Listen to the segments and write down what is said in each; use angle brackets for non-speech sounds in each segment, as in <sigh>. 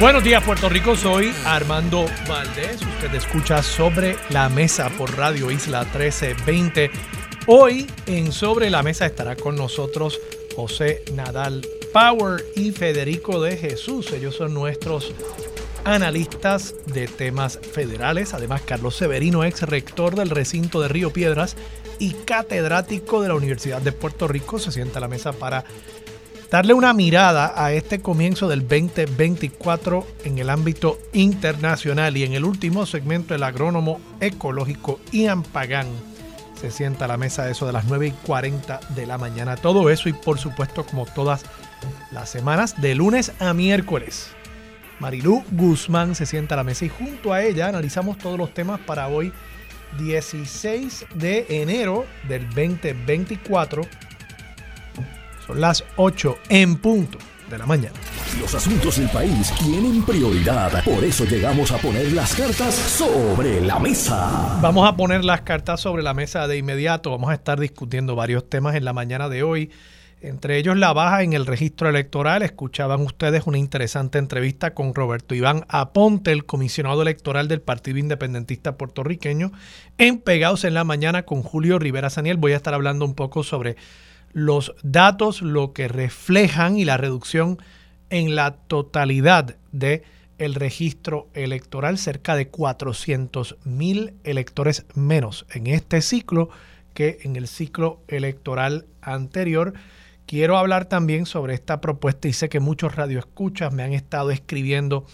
Buenos días Puerto Rico, soy Armando Valdés. Usted escucha sobre la mesa por Radio Isla 1320. Hoy en Sobre la Mesa estará con nosotros José Nadal Power y Federico de Jesús. Ellos son nuestros analistas de temas federales. Además, Carlos Severino, ex rector del recinto de Río Piedras y catedrático de la Universidad de Puerto Rico, se sienta a la mesa para darle una mirada a este comienzo del 2024 en el ámbito internacional y en el último segmento el agrónomo ecológico Ian Pagan se sienta a la mesa de eso de las 9 y 40 de la mañana. Todo eso y por supuesto como todas las semanas de lunes a miércoles. Marilú Guzmán se sienta a la mesa y junto a ella analizamos todos los temas para hoy 16 de enero del 2024 son las 8 en punto de la mañana. Los asuntos del país tienen prioridad, por eso llegamos a poner las cartas sobre la mesa. Vamos a poner las cartas sobre la mesa de inmediato. Vamos a estar discutiendo varios temas en la mañana de hoy. Entre ellos la baja en el registro electoral. Escuchaban ustedes una interesante entrevista con Roberto Iván Aponte, el comisionado electoral del Partido Independentista puertorriqueño, en Pegados en la Mañana con Julio Rivera Saniel. Voy a estar hablando un poco sobre los datos, lo que reflejan y la reducción en la totalidad de el registro electoral, cerca de 400 mil electores menos en este ciclo que en el ciclo electoral anterior. Quiero hablar también sobre esta propuesta y sé que muchos radioescuchas me han estado escribiendo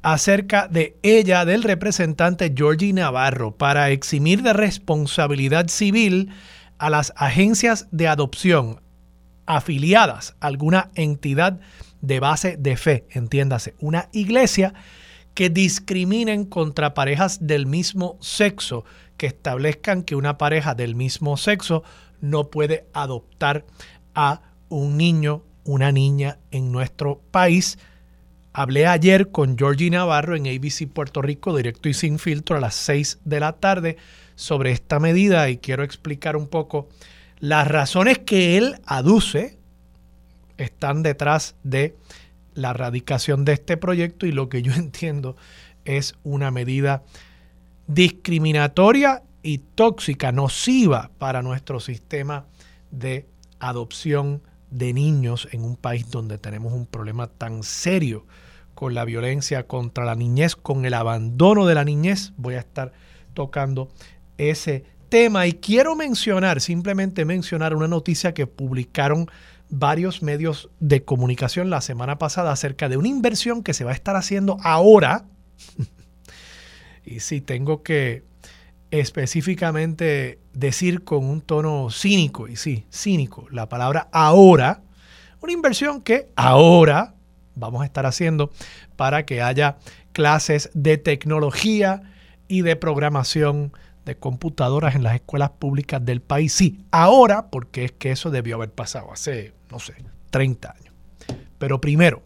acerca de ella, del representante Georgie Navarro, para eximir de responsabilidad civil a las agencias de adopción afiliadas a alguna entidad de base de fe, entiéndase, una iglesia que discriminen contra parejas del mismo sexo, que establezcan que una pareja del mismo sexo no puede adoptar a un niño, una niña en nuestro país. Hablé ayer con Georgie Navarro en ABC Puerto Rico, directo y sin filtro, a las 6 de la tarde sobre esta medida y quiero explicar un poco las razones que él aduce están detrás de la radicación de este proyecto y lo que yo <laughs> entiendo es una medida discriminatoria y tóxica, nociva para nuestro sistema de adopción de niños en un país donde tenemos un problema tan serio con la violencia contra la niñez, con el abandono de la niñez. Voy a estar tocando ese tema. Y quiero mencionar, simplemente mencionar una noticia que publicaron varios medios de comunicación la semana pasada acerca de una inversión que se va a estar haciendo ahora. <laughs> y sí, tengo que específicamente decir con un tono cínico, y sí, cínico, la palabra ahora, una inversión que ahora vamos a estar haciendo para que haya clases de tecnología y de programación de computadoras en las escuelas públicas del país. Sí, ahora, porque es que eso debió haber pasado hace, no sé, 30 años. Pero primero,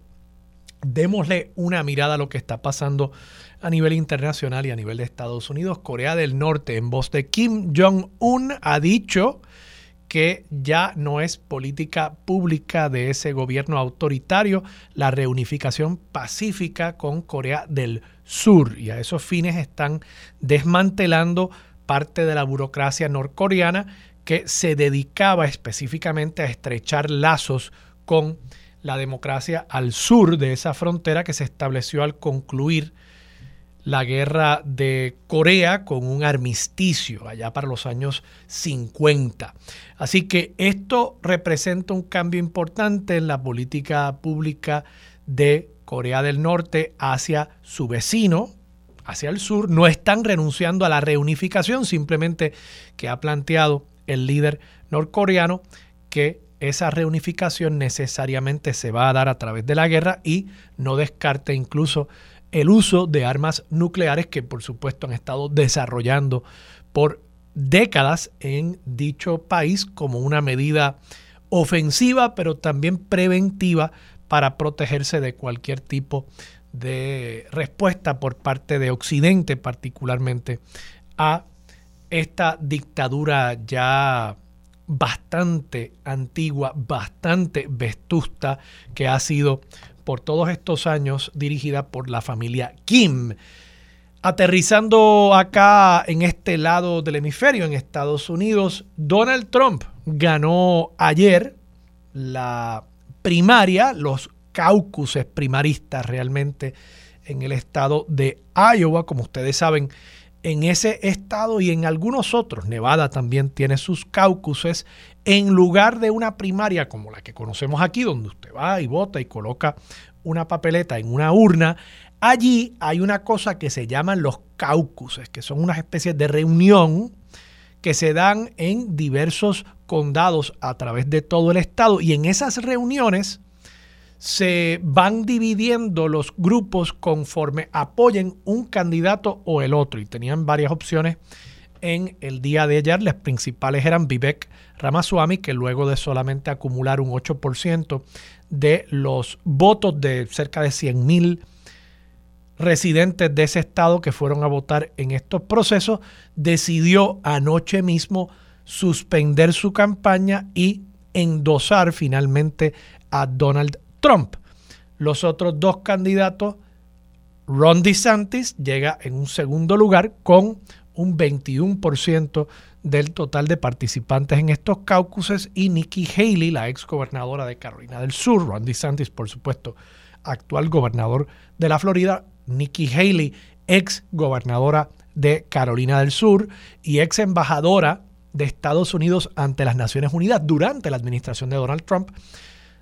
démosle una mirada a lo que está pasando a nivel internacional y a nivel de Estados Unidos. Corea del Norte, en voz de Kim Jong-un, ha dicho que ya no es política pública de ese gobierno autoritario la reunificación pacífica con Corea del Sur. Y a esos fines están desmantelando parte de la burocracia norcoreana que se dedicaba específicamente a estrechar lazos con la democracia al sur de esa frontera que se estableció al concluir la guerra de Corea con un armisticio allá para los años 50. Así que esto representa un cambio importante en la política pública de Corea del Norte hacia su vecino, hacia el sur, no están renunciando a la reunificación, simplemente que ha planteado el líder norcoreano que esa reunificación necesariamente se va a dar a través de la guerra y no descarte incluso el uso de armas nucleares que por supuesto han estado desarrollando por décadas en dicho país como una medida ofensiva pero también preventiva para protegerse de cualquier tipo de respuesta por parte de Occidente particularmente a esta dictadura ya bastante antigua, bastante vestusta que ha sido por todos estos años dirigida por la familia Kim. Aterrizando acá en este lado del hemisferio, en Estados Unidos, Donald Trump ganó ayer la primaria, los caucuses primaristas realmente en el estado de Iowa. Como ustedes saben, en ese estado y en algunos otros, Nevada también tiene sus caucuses, en lugar de una primaria como la que conocemos aquí, donde usted va y vota y coloca una papeleta en una urna, allí hay una cosa que se llaman los caucuses, que son unas especies de reunión que se dan en diversos a través de todo el estado y en esas reuniones se van dividiendo los grupos conforme apoyen un candidato o el otro. Y tenían varias opciones en el día de ayer. Las principales eran Vivek Ramaswamy, que luego de solamente acumular un 8% de los votos de cerca de 100 mil residentes de ese estado que fueron a votar en estos procesos, decidió anoche mismo suspender su campaña y endosar finalmente a Donald Trump. Los otros dos candidatos, Ron DeSantis llega en un segundo lugar con un 21% del total de participantes en estos caucuses y Nikki Haley, la ex gobernadora de Carolina del Sur, Ron DeSantis, por supuesto, actual gobernador de la Florida, Nikki Haley, ex gobernadora de Carolina del Sur y ex embajadora de Estados Unidos ante las Naciones Unidas durante la administración de Donald Trump,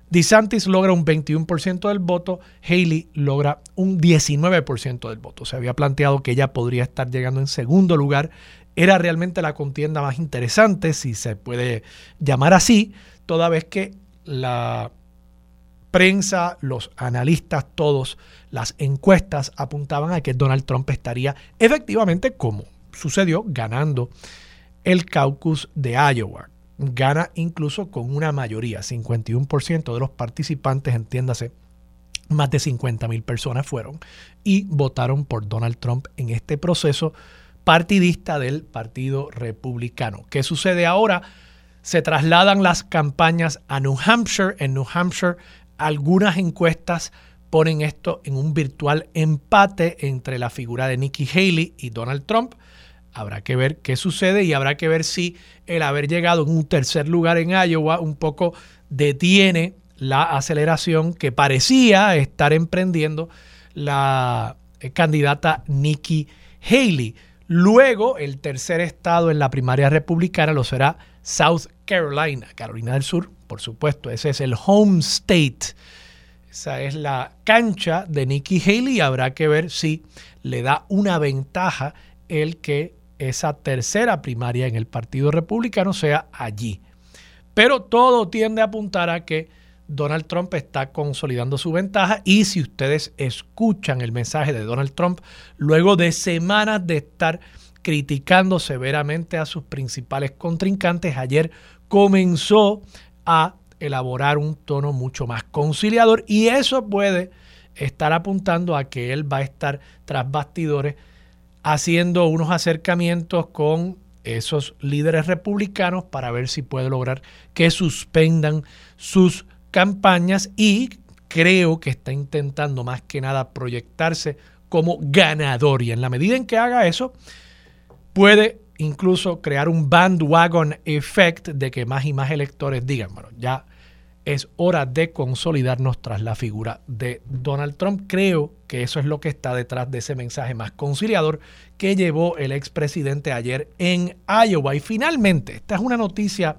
DeSantis logra un 21% del voto, Haley logra un 19% del voto. Se había planteado que ella podría estar llegando en segundo lugar. Era realmente la contienda más interesante, si se puede llamar así, toda vez que la prensa, los analistas, todos, las encuestas apuntaban a que Donald Trump estaría efectivamente, como sucedió, ganando el caucus de Iowa gana incluso con una mayoría, 51% de los participantes, entiéndase, más de 50 mil personas fueron y votaron por Donald Trump en este proceso partidista del Partido Republicano. ¿Qué sucede ahora? Se trasladan las campañas a New Hampshire. En New Hampshire algunas encuestas ponen esto en un virtual empate entre la figura de Nikki Haley y Donald Trump. Habrá que ver qué sucede y habrá que ver si el haber llegado en un tercer lugar en Iowa un poco detiene la aceleración que parecía estar emprendiendo la eh, candidata Nikki Haley. Luego, el tercer estado en la primaria republicana lo será South Carolina, Carolina del Sur, por supuesto. Ese es el home state. Esa es la cancha de Nikki Haley y habrá que ver si le da una ventaja el que esa tercera primaria en el Partido Republicano sea allí. Pero todo tiende a apuntar a que Donald Trump está consolidando su ventaja y si ustedes escuchan el mensaje de Donald Trump luego de semanas de estar criticando severamente a sus principales contrincantes, ayer comenzó a elaborar un tono mucho más conciliador y eso puede estar apuntando a que él va a estar tras bastidores haciendo unos acercamientos con esos líderes republicanos para ver si puede lograr que suspendan sus campañas y creo que está intentando más que nada proyectarse como ganador. Y en la medida en que haga eso puede incluso crear un bandwagon effect de que más y más electores digan, bueno, ya es hora de consolidarnos tras la figura de Donald Trump. Creo que eso es lo que está detrás de ese mensaje más conciliador que llevó el expresidente ayer en Iowa. Y finalmente, esta es una noticia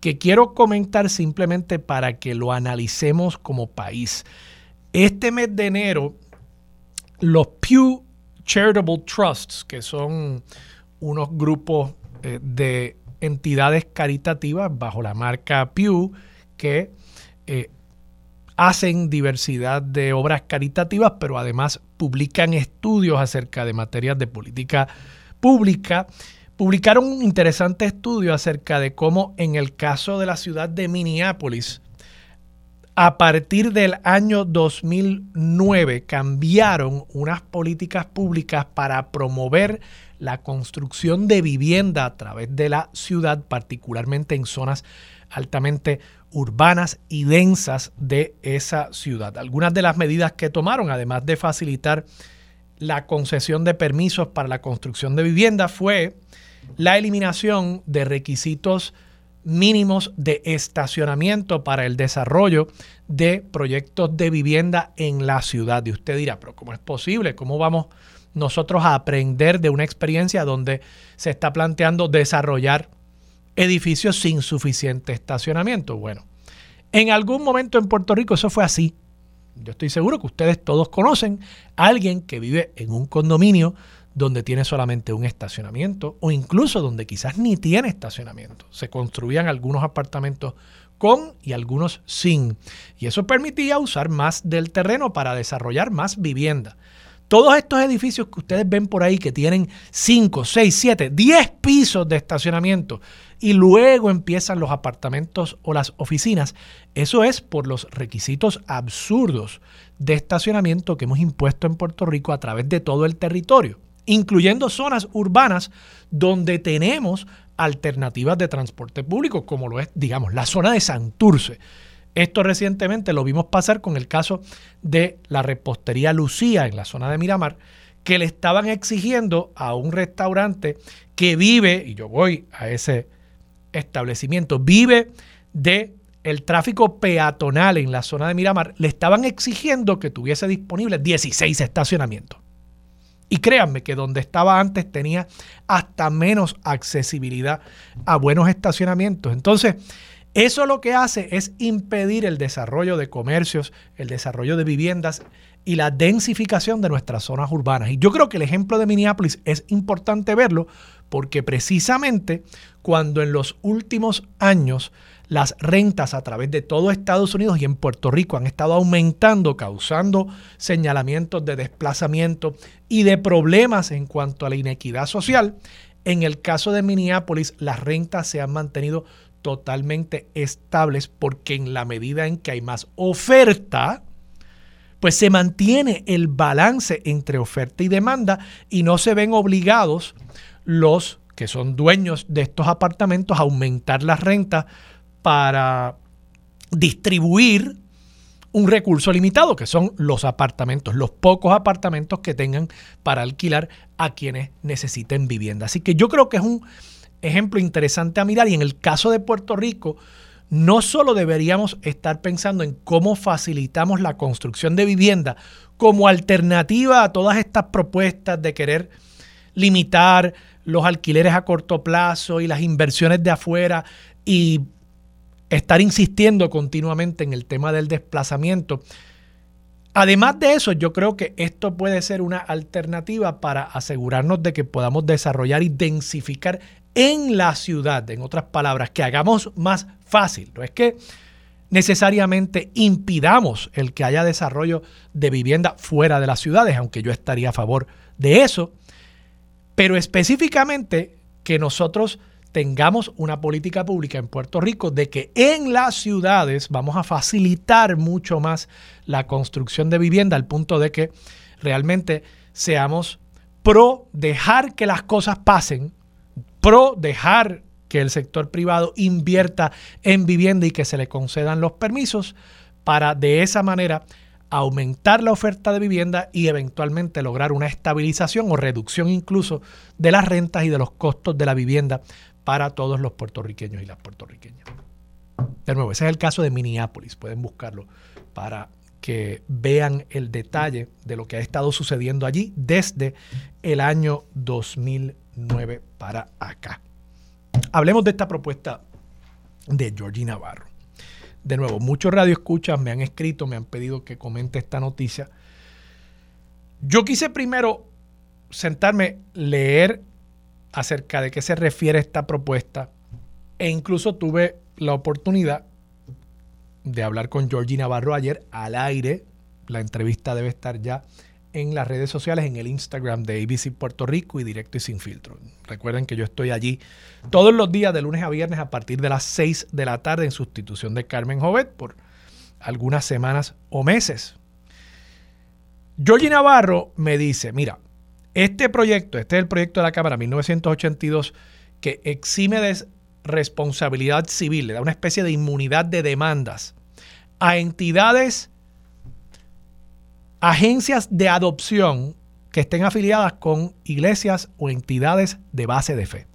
que quiero comentar simplemente para que lo analicemos como país. Este mes de enero, los Pew Charitable Trusts, que son unos grupos eh, de entidades caritativas bajo la marca Pew que eh, hacen diversidad de obras caritativas, pero además publican estudios acerca de materias de política pública. Publicaron un interesante estudio acerca de cómo en el caso de la ciudad de Minneapolis, a partir del año 2009 cambiaron unas políticas públicas para promover la construcción de vivienda a través de la ciudad, particularmente en zonas altamente urbanas y densas de esa ciudad. Algunas de las medidas que tomaron, además de facilitar la concesión de permisos para la construcción de vivienda, fue la eliminación de requisitos mínimos de estacionamiento para el desarrollo de proyectos de vivienda en la ciudad. Y usted dirá, pero ¿cómo es posible? ¿Cómo vamos nosotros a aprender de una experiencia donde se está planteando desarrollar edificios sin suficiente estacionamiento. Bueno, en algún momento en Puerto Rico eso fue así. Yo estoy seguro que ustedes todos conocen a alguien que vive en un condominio donde tiene solamente un estacionamiento o incluso donde quizás ni tiene estacionamiento. Se construían algunos apartamentos con y algunos sin. Y eso permitía usar más del terreno para desarrollar más vivienda. Todos estos edificios que ustedes ven por ahí que tienen 5, 6, 7, 10 pisos de estacionamiento y luego empiezan los apartamentos o las oficinas, eso es por los requisitos absurdos de estacionamiento que hemos impuesto en Puerto Rico a través de todo el territorio, incluyendo zonas urbanas donde tenemos alternativas de transporte público, como lo es, digamos, la zona de Santurce. Esto recientemente lo vimos pasar con el caso de la repostería Lucía en la zona de Miramar, que le estaban exigiendo a un restaurante que vive, y yo voy a ese establecimiento, vive de el tráfico peatonal en la zona de Miramar, le estaban exigiendo que tuviese disponibles 16 estacionamientos. Y créanme que donde estaba antes tenía hasta menos accesibilidad a buenos estacionamientos. Entonces, eso lo que hace es impedir el desarrollo de comercios, el desarrollo de viviendas y la densificación de nuestras zonas urbanas. Y yo creo que el ejemplo de Minneapolis es importante verlo porque precisamente cuando en los últimos años las rentas a través de todo Estados Unidos y en Puerto Rico han estado aumentando, causando señalamientos de desplazamiento y de problemas en cuanto a la inequidad social, en el caso de Minneapolis las rentas se han mantenido totalmente estables porque en la medida en que hay más oferta, pues se mantiene el balance entre oferta y demanda y no se ven obligados los que son dueños de estos apartamentos aumentar las rentas para distribuir un recurso limitado, que son los apartamentos, los pocos apartamentos que tengan para alquilar a quienes necesiten vivienda. Así que yo creo que es un ejemplo interesante a mirar y en el caso de Puerto Rico, no solo deberíamos estar pensando en cómo facilitamos la construcción de vivienda como alternativa a todas estas propuestas de querer limitar los alquileres a corto plazo y las inversiones de afuera y estar insistiendo continuamente en el tema del desplazamiento. Además de eso, yo creo que esto puede ser una alternativa para asegurarnos de que podamos desarrollar y densificar en la ciudad, en otras palabras, que hagamos más fácil. No es que necesariamente impidamos el que haya desarrollo de vivienda fuera de las ciudades, aunque yo estaría a favor de eso, pero específicamente que nosotros tengamos una política pública en Puerto Rico de que en las ciudades vamos a facilitar mucho más la construcción de vivienda al punto de que realmente seamos pro dejar que las cosas pasen pro dejar que el sector privado invierta en vivienda y que se le concedan los permisos para de esa manera aumentar la oferta de vivienda y eventualmente lograr una estabilización o reducción incluso de las rentas y de los costos de la vivienda para todos los puertorriqueños y las puertorriqueñas. De nuevo, ese es el caso de Minneapolis, pueden buscarlo para que vean el detalle de lo que ha estado sucediendo allí desde el año 2009 para acá. Hablemos de esta propuesta de Georgie Navarro. De nuevo, muchos radioescuchas me han escrito, me han pedido que comente esta noticia. Yo quise primero sentarme, leer acerca de qué se refiere esta propuesta E incluso tuve la oportunidad de hablar con Georgie Navarro ayer al aire. La entrevista debe estar ya en las redes sociales, en el Instagram de ABC Puerto Rico y Directo y Sin Filtro. Recuerden que yo estoy allí todos los días de lunes a viernes a partir de las 6 de la tarde en sustitución de Carmen Jovet por algunas semanas o meses. Georgie Navarro me dice, mira, este proyecto, este es el proyecto de la Cámara 1982 que exime de responsabilidad civil, le da una especie de inmunidad de demandas a entidades agencias de adopción que estén afiliadas con iglesias o entidades de base de fe.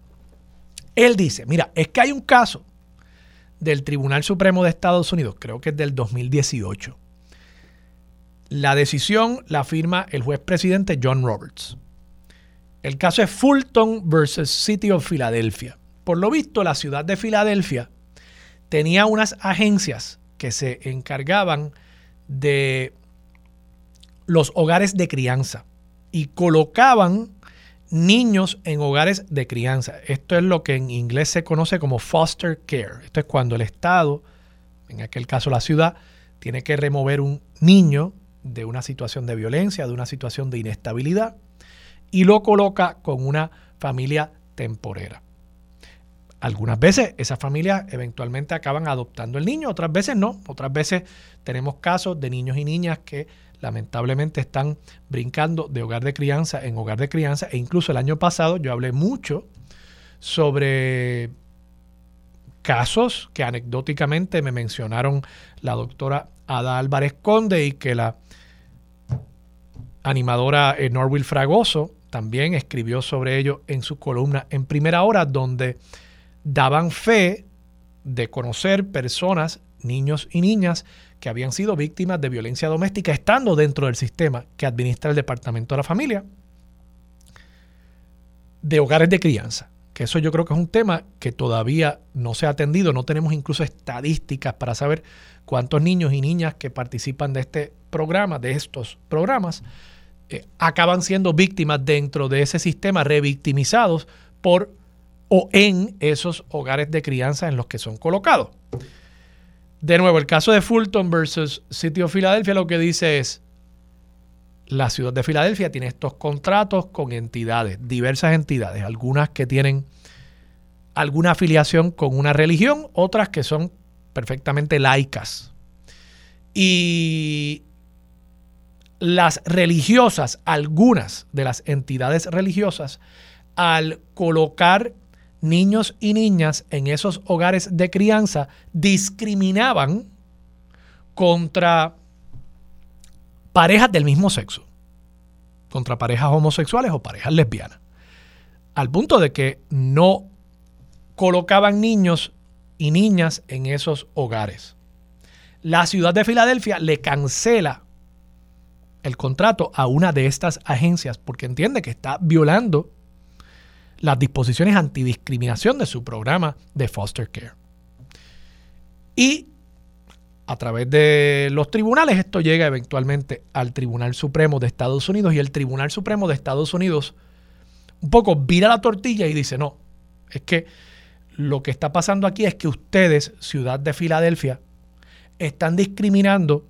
Él dice, mira, es que hay un caso del Tribunal Supremo de Estados Unidos, creo que es del 2018. La decisión la firma el juez presidente John Roberts. El caso es Fulton versus City of Philadelphia. Por lo visto, la ciudad de Filadelfia tenía unas agencias que se encargaban de los hogares de crianza y colocaban niños en hogares de crianza. Esto es lo que en inglés se conoce como foster care. Esto es cuando el Estado, en aquel caso la ciudad, tiene que remover un niño de una situación de violencia, de una situación de inestabilidad, y lo coloca con una familia temporera. Algunas veces esas familias eventualmente acaban adoptando el niño, otras veces no. Otras veces tenemos casos de niños y niñas que lamentablemente están brincando de hogar de crianza en hogar de crianza. E incluso el año pasado yo hablé mucho sobre casos que anecdóticamente me mencionaron la doctora Ada Álvarez Conde y que la animadora eh, Norwil Fragoso también escribió sobre ello en su columna en primera hora, donde daban fe de conocer personas, niños y niñas, que habían sido víctimas de violencia doméstica estando dentro del sistema que administra el Departamento de la Familia, de hogares de crianza. Que eso yo creo que es un tema que todavía no se ha atendido. No tenemos incluso estadísticas para saber cuántos niños y niñas que participan de este programa, de estos programas, eh, acaban siendo víctimas dentro de ese sistema, revictimizados por o en esos hogares de crianza en los que son colocados. De nuevo, el caso de Fulton versus City of Philadelphia lo que dice es, la ciudad de Filadelfia tiene estos contratos con entidades, diversas entidades, algunas que tienen alguna afiliación con una religión, otras que son perfectamente laicas. Y las religiosas, algunas de las entidades religiosas, al colocar niños y niñas en esos hogares de crianza discriminaban contra parejas del mismo sexo, contra parejas homosexuales o parejas lesbianas, al punto de que no colocaban niños y niñas en esos hogares. La ciudad de Filadelfia le cancela el contrato a una de estas agencias porque entiende que está violando las disposiciones antidiscriminación de su programa de foster care. Y a través de los tribunales esto llega eventualmente al Tribunal Supremo de Estados Unidos y el Tribunal Supremo de Estados Unidos un poco vira la tortilla y dice, no, es que lo que está pasando aquí es que ustedes, ciudad de Filadelfia, están discriminando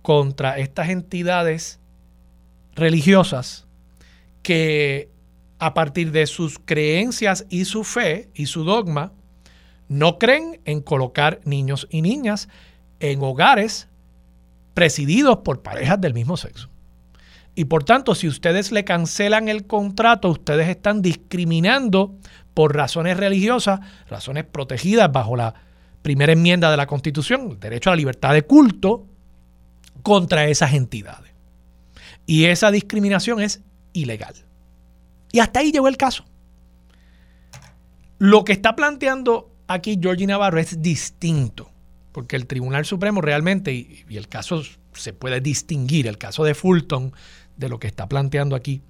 contra estas entidades religiosas que a partir de sus creencias y su fe y su dogma, no creen en colocar niños y niñas en hogares presididos por parejas del mismo sexo. Y por tanto, si ustedes le cancelan el contrato, ustedes están discriminando por razones religiosas, razones protegidas bajo la primera enmienda de la Constitución, el derecho a la libertad de culto, contra esas entidades. Y esa discriminación es ilegal. Y hasta ahí llegó el caso. Lo que está planteando aquí Georgie Navarro es distinto, porque el Tribunal Supremo realmente, y, el caso se puede distinguir, el caso de Fulton, de lo que está planteando aquí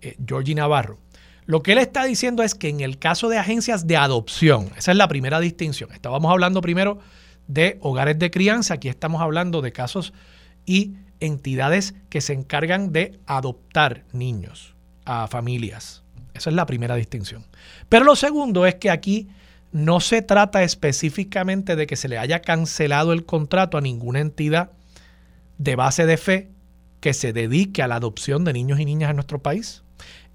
eh, Georgie Navarro. Lo que él está diciendo es que en el caso de agencias de adopción, esa es la primera distinción. Estábamos hablando primero de hogares de crianza, aquí estamos hablando de casos y entidades que se encargan de adoptar niños a familias. Esa es la primera distinción. Pero lo segundo es que aquí no se trata específicamente de que se le haya cancelado el contrato a ninguna entidad de base de fe que se dedique a la adopción de niños y niñas en nuestro país.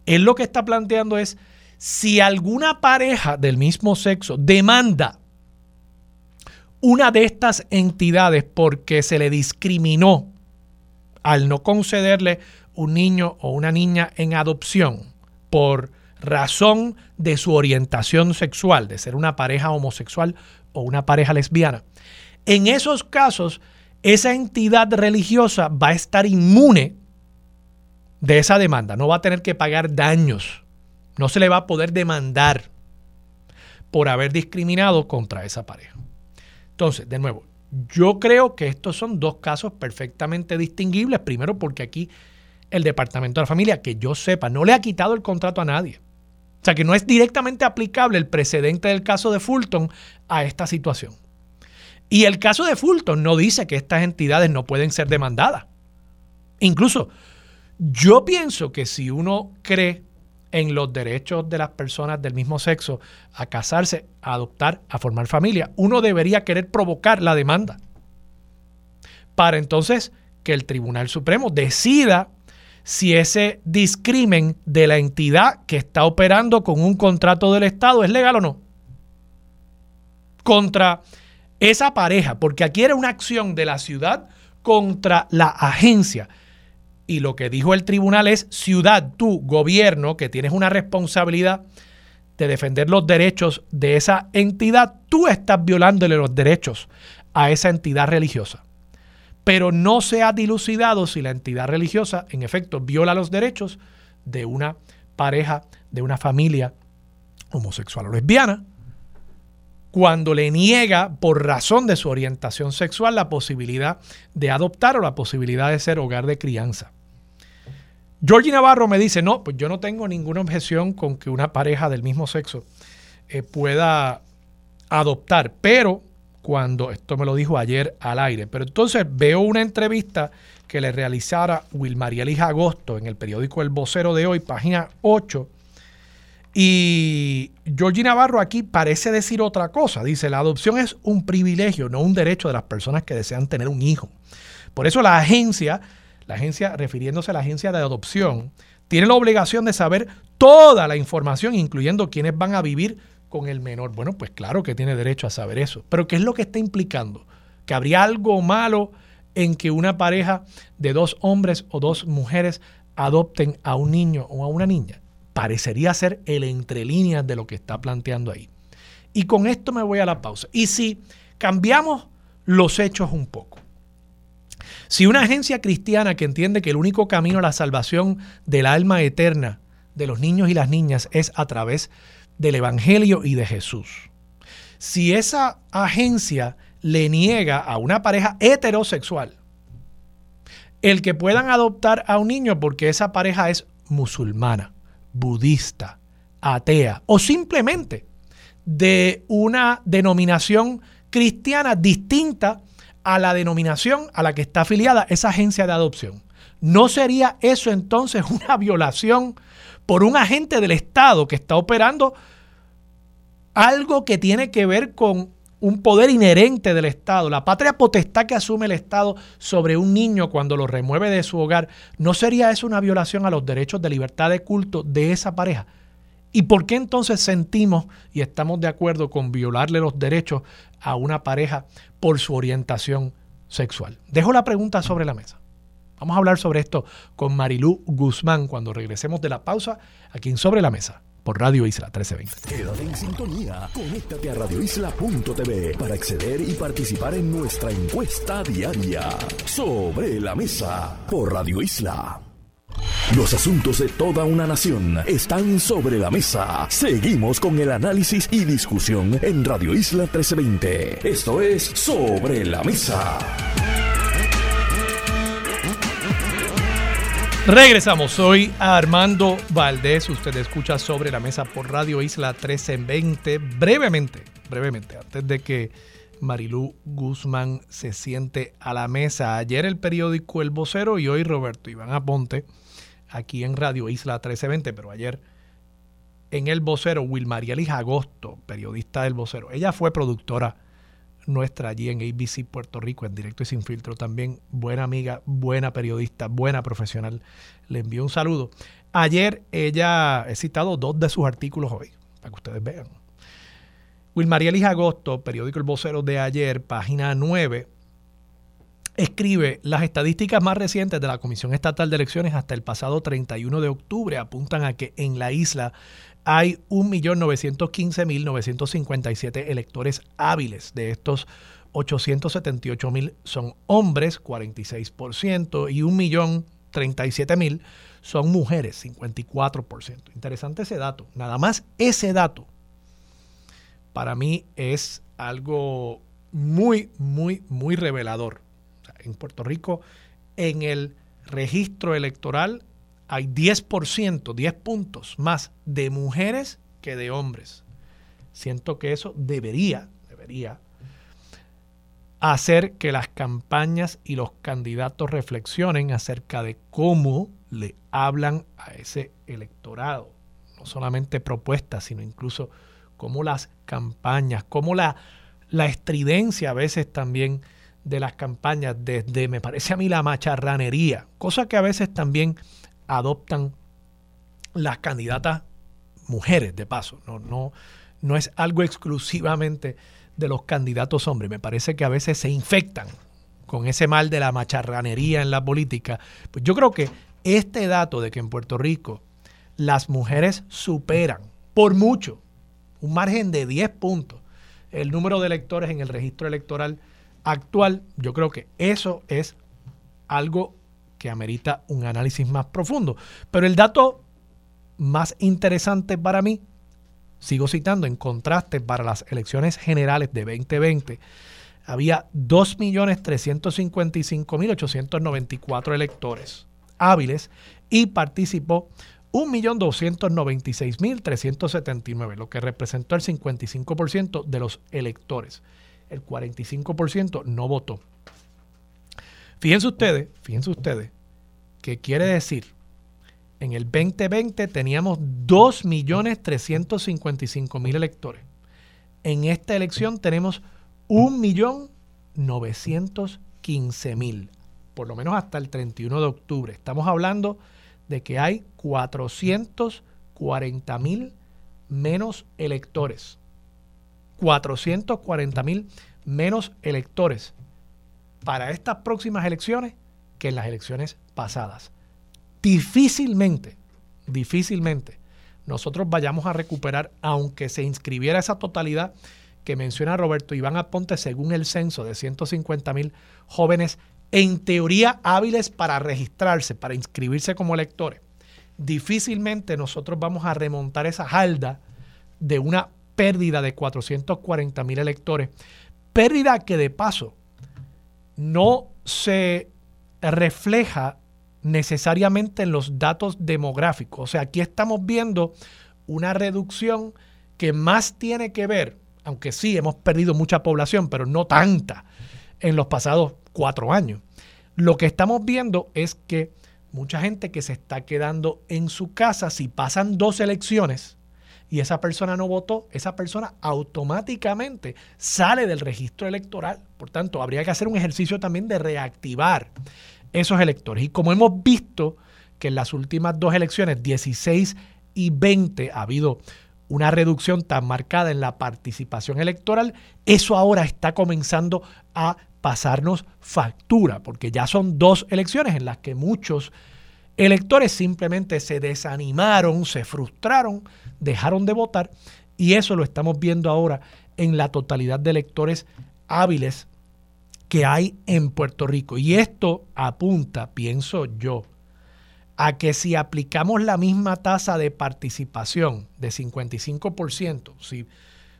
Él lo que está planteando es si alguna pareja del mismo sexo demanda una de estas entidades porque se le discriminó al no concederle un niño o una niña en adopción por razón de su orientación sexual, de ser una pareja homosexual o una pareja lesbiana. En esos casos, esa entidad religiosa va a estar inmune de esa demanda, no va a tener que pagar daños, no se le va a poder demandar por haber discriminado contra esa pareja. Entonces, de nuevo, yo creo que estos son dos casos perfectamente distinguibles. Primero, porque aquí el Departamento de la Familia, que yo sepa, no le ha quitado el contrato a nadie. O sea, que no es directamente aplicable el precedente del caso de Fulton a esta situación. Y el caso de Fulton no dice que estas entidades no pueden ser demandadas. Incluso, yo pienso que si uno cree en los derechos de las personas del mismo sexo a casarse, a adoptar, a formar familia. Uno debería querer provocar la demanda para entonces que el Tribunal Supremo decida si ese discrimen de la entidad que está operando con un contrato del Estado es legal o no. Contra esa pareja, porque aquí era una acción de la ciudad contra la agencia y lo que dijo el tribunal es, ciudad, tú, gobierno, que tienes una responsabilidad de defender los derechos de esa entidad, tú estás violándole los derechos a esa entidad religiosa. Pero no se ha dilucidado si la entidad religiosa, en efecto, viola los derechos de una pareja, de una familia homosexual o lesbiana, cuando le niega por razón de su orientación sexual la posibilidad de adoptar o la posibilidad de ser hogar de crianza. Georgie Navarro me dice, no, pues yo no tengo ninguna objeción con que una pareja del mismo sexo eh, pueda adoptar, pero cuando, esto me lo dijo ayer al aire, pero entonces veo una entrevista que le realizara Wilmarielis Agosto en el periódico El Vocero de hoy, página 8, y Georgie Navarro aquí parece decir otra cosa, dice, la adopción es un privilegio, no un derecho de las personas que desean tener un hijo. Por eso la agencia la agencia, refiriéndose a la agencia de adopción, tiene la obligación de saber toda la información, incluyendo quiénes van a vivir con el menor. Bueno, pues claro que tiene derecho a saber eso. Pero ¿qué es lo que está implicando? Que habría algo malo en que una pareja de dos hombres o dos mujeres adopten a un niño o a una niña. Parecería ser el entre líneas de lo que está planteando ahí. Y con esto me voy a la pausa. Y si cambiamos los hechos un poco. Si una agencia cristiana que entiende que el único camino a la salvación del alma eterna de los niños y las niñas es a través del Evangelio y de Jesús, si esa agencia le niega a una pareja heterosexual el que puedan adoptar a un niño porque esa pareja es musulmana, budista, atea o simplemente de una denominación cristiana distinta a la denominación a la que está afiliada esa agencia de adopción. ¿No sería eso entonces una violación por un agente del Estado que está operando algo que tiene que ver con un poder inherente del Estado, la patria potestad que asume el Estado sobre un niño cuando lo remueve de su hogar, ¿no sería eso una violación a los derechos de libertad de culto de esa pareja? ¿Y por qué entonces sentimos y estamos de acuerdo con violarle los derechos a una pareja por su orientación sexual? Dejo la pregunta sobre la mesa. Vamos a hablar sobre esto con Marilú Guzmán cuando regresemos de la pausa aquí en Sobre la Mesa por Radio Isla 1320. Quédate en sintonía. Conéctate a radioisla.tv para acceder y participar en nuestra encuesta diaria. Sobre la Mesa por Radio Isla. Los asuntos de toda una nación están sobre la mesa. Seguimos con el análisis y discusión en Radio Isla 1320. Esto es Sobre la Mesa. Regresamos, soy Armando Valdés, usted escucha sobre la mesa por Radio Isla 1320. Brevemente, brevemente, antes de que Marilú Guzmán se siente a la mesa. Ayer el periódico El Vocero y hoy Roberto Iván Aponte aquí en Radio Isla 1320, pero ayer en el vocero, Wilmarielis Agosto, periodista del vocero. Ella fue productora nuestra allí en ABC Puerto Rico, en directo y sin filtro también. Buena amiga, buena periodista, buena profesional. Le envío un saludo. Ayer ella, he citado dos de sus artículos hoy, para que ustedes vean. Wilmarielis Agosto, periódico El Vocero de ayer, página 9, escribe, las estadísticas más recientes de la Comisión Estatal de Elecciones hasta el pasado 31 de octubre apuntan a que en la isla hay 1.915.957 electores hábiles. De estos, 878.000 son hombres, 46%, y 1.037.000 son mujeres, 54%. Interesante ese dato. Nada más ese dato para mí es algo muy, muy, muy revelador. en Puerto Rico, en el registro electoral hay 10%, 10 puntos más de mujeres que de hombres. Siento que eso debería, debería hacer que las campañas y los candidatos reflexionen acerca de cómo le hablan a ese electorado. No solamente propuestas, sino incluso cómo las campañas, cómo la, la estridencia a veces también de las campañas, desde, me parece a mí, la macharranería, cosa que a veces también adoptan las candidatas mujeres, de paso. No, no, no es algo exclusivamente de los candidatos hombres. Me parece que a veces se infectan con ese mal de la macharranería en la política. Pues yo creo que este dato de que en Puerto Rico las mujeres superan por mucho, un margen de 10 puntos, el número de electores en el registro electoral actual, yo creo que eso es algo que amerita un análisis más profundo. Pero el dato más interesante para mí, sigo citando, en contraste para las elecciones generales de 2020, había 2.355.894 electores hábiles y participó 1.296.379, lo que representó el 55% de los electores. El 45% no votó. Fíjense ustedes, fíjense ustedes, que quiere decir, en el 2020 teníamos 2.355.000 electores. En esta elección tenemos 1.915.000, por lo menos hasta el 31 de octubre. Estamos hablando de que hay 440.000 menos electores. 440.000 menos electores para estas próximas elecciones que en las elecciones pasadas. Difícilmente, difícilmente nosotros vayamos a recuperar, aunque se inscribiera esa totalidad que menciona Roberto Iván Aponte según el censo de 150 mil jóvenes en teoría hábiles para registrarse, para inscribirse como electores. Difícilmente nosotros vamos a remontar esa halda de una pérdida de 440 mil electores. Pérdida que de paso no se refleja necesariamente en los datos demográficos. O sea, aquí estamos viendo una reducción que más tiene que ver, aunque sí hemos perdido mucha población, pero no tanta en los pasados cuatro años. Lo que estamos viendo es que mucha gente que se está quedando en su casa, si pasan dos elecciones, y esa persona no votó, esa persona automáticamente sale del registro electoral. Por tanto, habría que hacer un ejercicio también de reactivar esos electores. Y como hemos visto que en las últimas dos elecciones, 16 y 20, ha habido una reducción tan marcada en la participación electoral, eso ahora está comenzando a pasarnos factura, porque ya son dos elecciones en las que muchos electores simplemente se desanimaron, se frustraron, dejaron de votar y eso lo estamos viendo ahora en la totalidad de electores hábiles que hay en Puerto Rico. Y esto apunta, pienso yo, a que si aplicamos la misma tasa de participación de 55%, si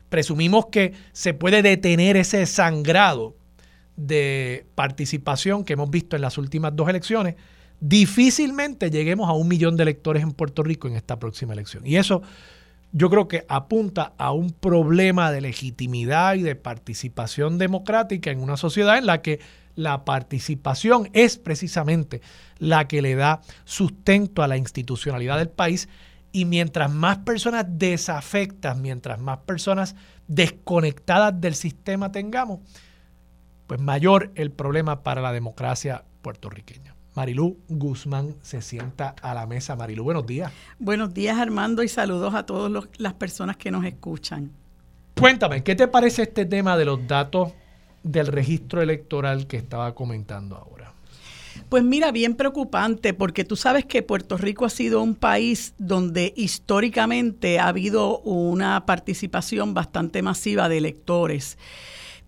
presumimos que se puede detener ese sangrado de participación que hemos visto en las últimas dos elecciones, difícilmente lleguemos a un millón de electores en Puerto Rico en esta próxima elección. Y eso yo creo que apunta a un problema de legitimidad y de participación democrática en una sociedad en la que la participación es precisamente la que le da sustento a la institucionalidad del país Y mientras más personas desafectas, mientras más personas desconectadas del sistema tengamos, pues mayor el problema para la democracia puertorriqueña. Marilú Guzmán se sienta a la mesa. Marilú, buenos días. Buenos días Armando y saludos a todas las personas que nos escuchan. Cuéntame, ¿qué te parece este tema de los datos del registro electoral que estaba comentando ahora? Pues mira, bien preocupante, porque tú sabes que Puerto Rico ha sido un país donde históricamente ha habido una participación bastante masiva de electores.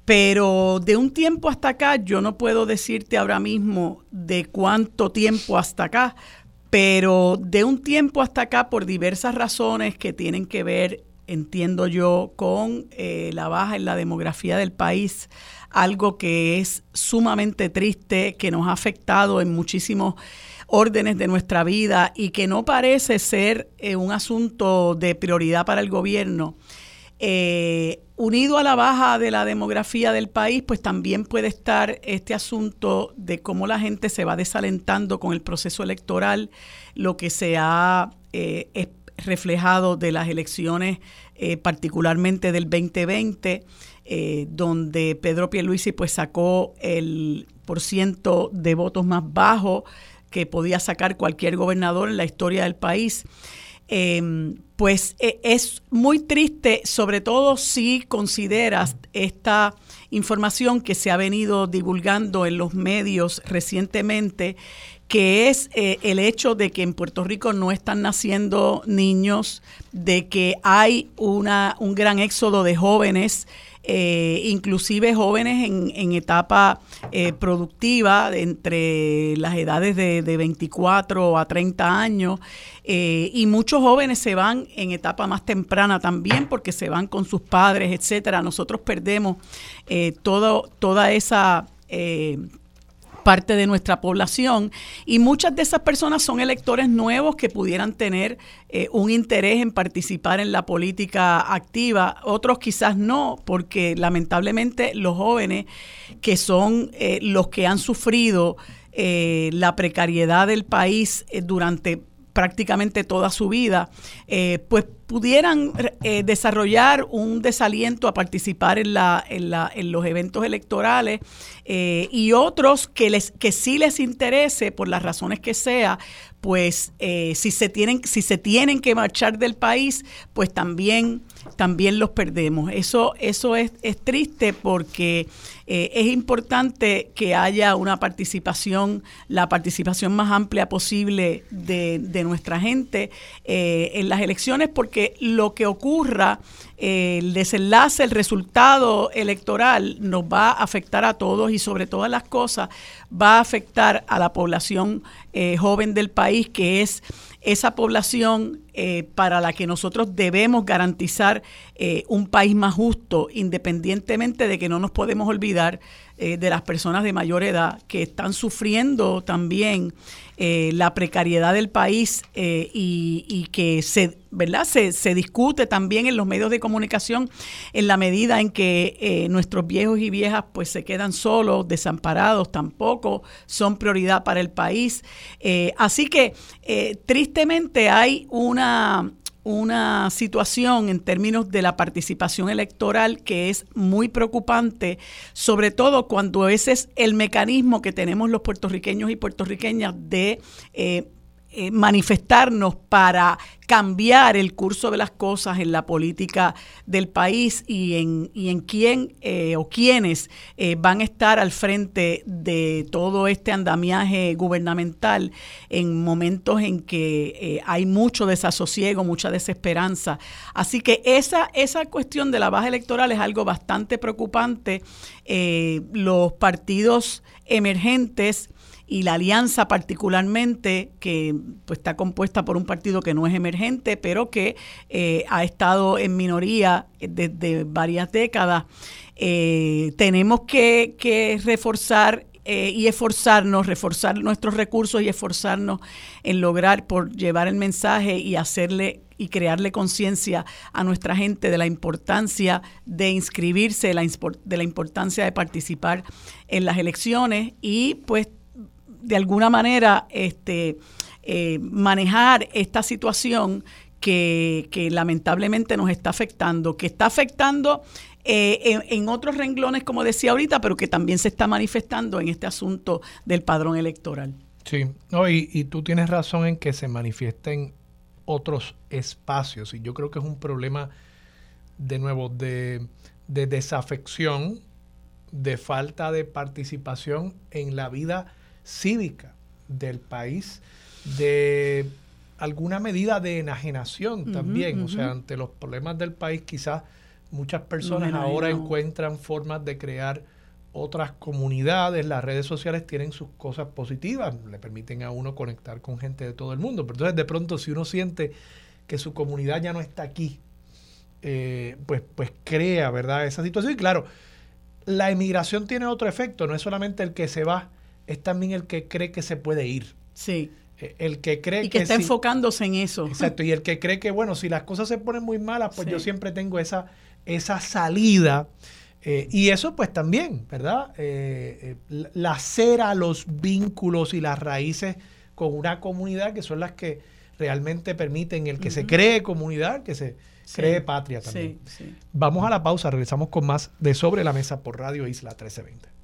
Pero de un tiempo hasta acá, yo no puedo decirte ahora mismo de cuánto tiempo hasta acá, pero de un tiempo hasta acá, por diversas razones que tienen que ver entiendo yo, con eh, la baja en la demografía del país, algo que es sumamente triste, que nos ha afectado en muchísimos órdenes de nuestra vida y que no parece ser eh, un asunto de prioridad para el gobierno. Eh, unido a la baja de la demografía del país, pues también puede estar este asunto de cómo la gente se va desalentando con el proceso electoral, lo que se ha reflejado de las elecciones, eh, particularmente del 2020, eh, donde Pedro Pierluisi pues sacó el por ciento de votos más bajo que podía sacar cualquier gobernador en la historia del país. Em, pues e, es muy triste, sobre todo si consideras esta información que se ha venido divulgando en los medios recientemente, que es eh, el hecho de que en Puerto Rico no están naciendo niños, de que hay una, un gran éxodo de jóvenes, eh, inclusive jóvenes en, etapa eh, productiva, entre las edades de, de, 24 a 30 años, y muchos jóvenes se van en etapa más temprana también porque se van con sus padres, etcétera. Nosotros perdemos todo, toda esa parte de nuestra población. Y muchas de esas personas son electores nuevos que pudieran tener eh, un interés en participar en la política activa, otros quizás no, porque lamentablemente los jóvenes que son eh, los que han sufrido eh, la precariedad del país durante prácticamente toda su vida, pues pudieran eh, desarrollar un desaliento a participar en, la, en, la, en los eventos electorales eh, y otros que, les, que sí les interese, por las razones que sea, pues eh, si, se tienen, si se tienen que marchar del país, pues también, también los perdemos. Eso, eso es, es triste porque es importante que haya una participación, la participación más amplia posible de, de nuestra gente en las elecciones, porque lo que ocurra, eh, el desenlace, el resultado electoral nos va a afectar a todos y sobre todas las cosas va a afectar a la población eh, joven del país, que es esa población eh, para la que nosotros debemos garantizar un país más justo, independientemente de que no nos podemos olvidar de las personas de mayor edad que están sufriendo también eh, la precariedad del país eh, y, que se, ¿verdad? Se, se, discute también en los medios de comunicación en la medida en que eh, nuestros viejos y viejas pues se quedan solos, desamparados, tampoco son prioridad para el país. así que tristemente hay una una situación en términos de la participación electoral que es muy preocupante, sobre todo cuando ese es el mecanismo que tenemos los puertorriqueños y puertorriqueñas de eh, eh, manifestarnos para cambiar el curso de las cosas en la política del país y en, y en quién eh, o quiénes eh, van a estar al frente de todo este andamiaje gubernamental en momentos en que hay mucho desasosiego, mucha desesperanza. Así que esa, esa cuestión de la baja electoral es algo bastante preocupante. los partidos emergentes y la alianza particularmente, que pues, está compuesta por un partido que no es emergente, pero que eh, ha estado en minoría desde varias décadas, eh, tenemos que, reforzar eh, y esforzarnos, reforzar nuestros recursos y esforzarnos en lograr por llevar el mensaje y hacerle y crearle conciencia a nuestra gente de la importancia de inscribirse, de la, de la importancia de participar en las elecciones y pues de alguna manera este, eh, manejar esta situación que, que lamentablemente nos está afectando, que está afectando eh, en, otros renglones, como decía ahorita, pero que también se está manifestando en este asunto del padrón electoral. Sí, no, y, tú tienes razón en que se manifiesten otros espacios, y yo creo que es un problema, de nuevo, de, de desafección, de falta de participación en la vida cívica del país, de alguna medida de enajenación también, o sea, ante los problemas del país quizás Muchas personas ahora encuentran formas de crear otras comunidades, las redes sociales tienen sus cosas positivas, le permiten a uno conectar con gente de todo el mundo. Pero entonces de pronto si uno siente que su comunidad ya no está aquí, eh, pues, pues crea, ¿verdad? Esa situación. Y claro, la emigración tiene otro efecto, no es solamente el que se va, es también el que cree que se puede ir. Sí. Eh, el que cree y que, está enfocándose en eso. Exacto, y el que cree que, bueno, si las cosas se ponen muy malas, pues yo siempre tengo esa esa salida. Eh, y eso pues también, ¿verdad? Eh, eh, lacera los vínculos y las raíces con una comunidad que son las que realmente permiten el que se cree comunidad, que se cree patria también. Vamos a la pausa, regresamos con más de Sobre la Mesa por Radio Isla 1320.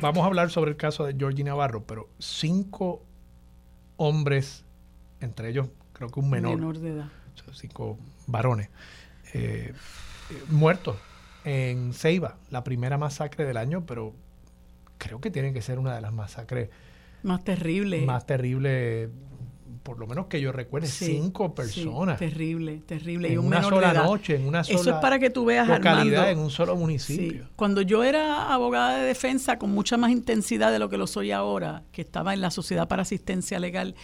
vamos a hablar sobre el caso de Georgie Navarro, pero cinco hombres, entre ellos creo que un menor, menor de edad. cinco varones. Eh, muertos en Ceiba, la primera masacre del año, pero creo que tiene que ser una de las masacres más terribles. Más terrible, por lo menos que yo recuerde, cinco personas. terrible, terrible. En y una sola noche, en una sola Eso es para que tú veas, localidad, en un solo municipio. Cuando yo era abogada de defensa con mucha más intensidad de lo que lo soy ahora, que estaba en la Sociedad para Asistencia Legal,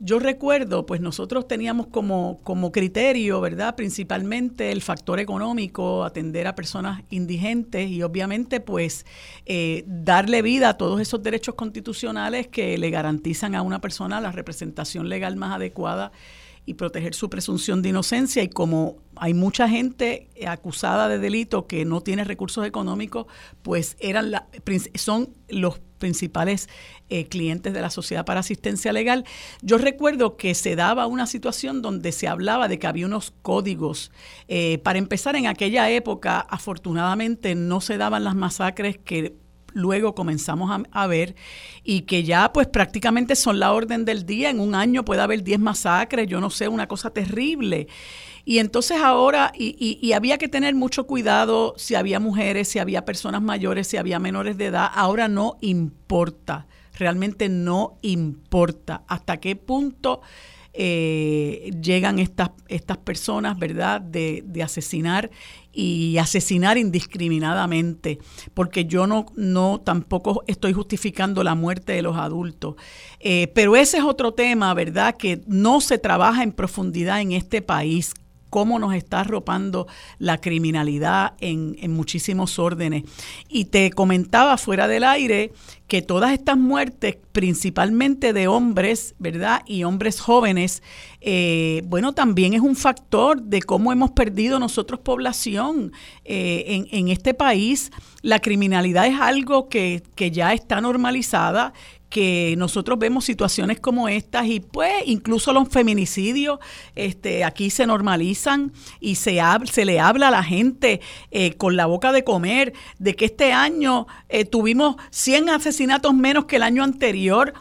yo recuerdo, pues nosotros teníamos como, como criterio, ¿verdad? Principalmente el factor económico, atender a personas indigentes y obviamente pues eh, darle vida a todos esos derechos constitucionales que le garantizan a una persona la representación legal más adecuada y proteger su presunción de inocencia. Y como hay mucha gente acusada de delito que no tiene recursos económicos, pues eran son los principales eh, clientes de la Sociedad para Asistencia Legal. Yo recuerdo que se daba una situación donde se hablaba de que había unos códigos. Eh, para empezar, en aquella época, afortunadamente, no se daban las masacres que luego comenzamos a, ver y que ya pues prácticamente son la orden del día. En un año puede haber 10 masacres, yo no sé, una cosa terrible. Y entonces ahora, y, y, había que tener mucho cuidado si había mujeres, si había personas mayores, si había menores de edad, ahora no importa, realmente no importa hasta qué punto eh, llegan estas, estas personas, ¿verdad?, de, de, asesinar y asesinar indiscriminadamente, porque yo no, no tampoco estoy justificando la muerte de los adultos. Eh, pero ese es otro tema, ¿verdad?, que no se trabaja en profundidad en este país cómo nos está arropando la criminalidad en, muchísimos órdenes. Y te comentaba fuera del aire que todas estas muertes, principalmente de hombres, ¿verdad? Y hombres jóvenes, eh, bueno, también es un factor de cómo hemos perdido nosotros población eh, en, este país. La criminalidad es algo que ya está normalizada que nosotros vemos situaciones como estas y pues incluso los feminicidios este, aquí se normalizan y se, se le habla a la gente eh, con la boca de comer de que este año eh, tuvimos 100 asesinatos menos que el año anterior.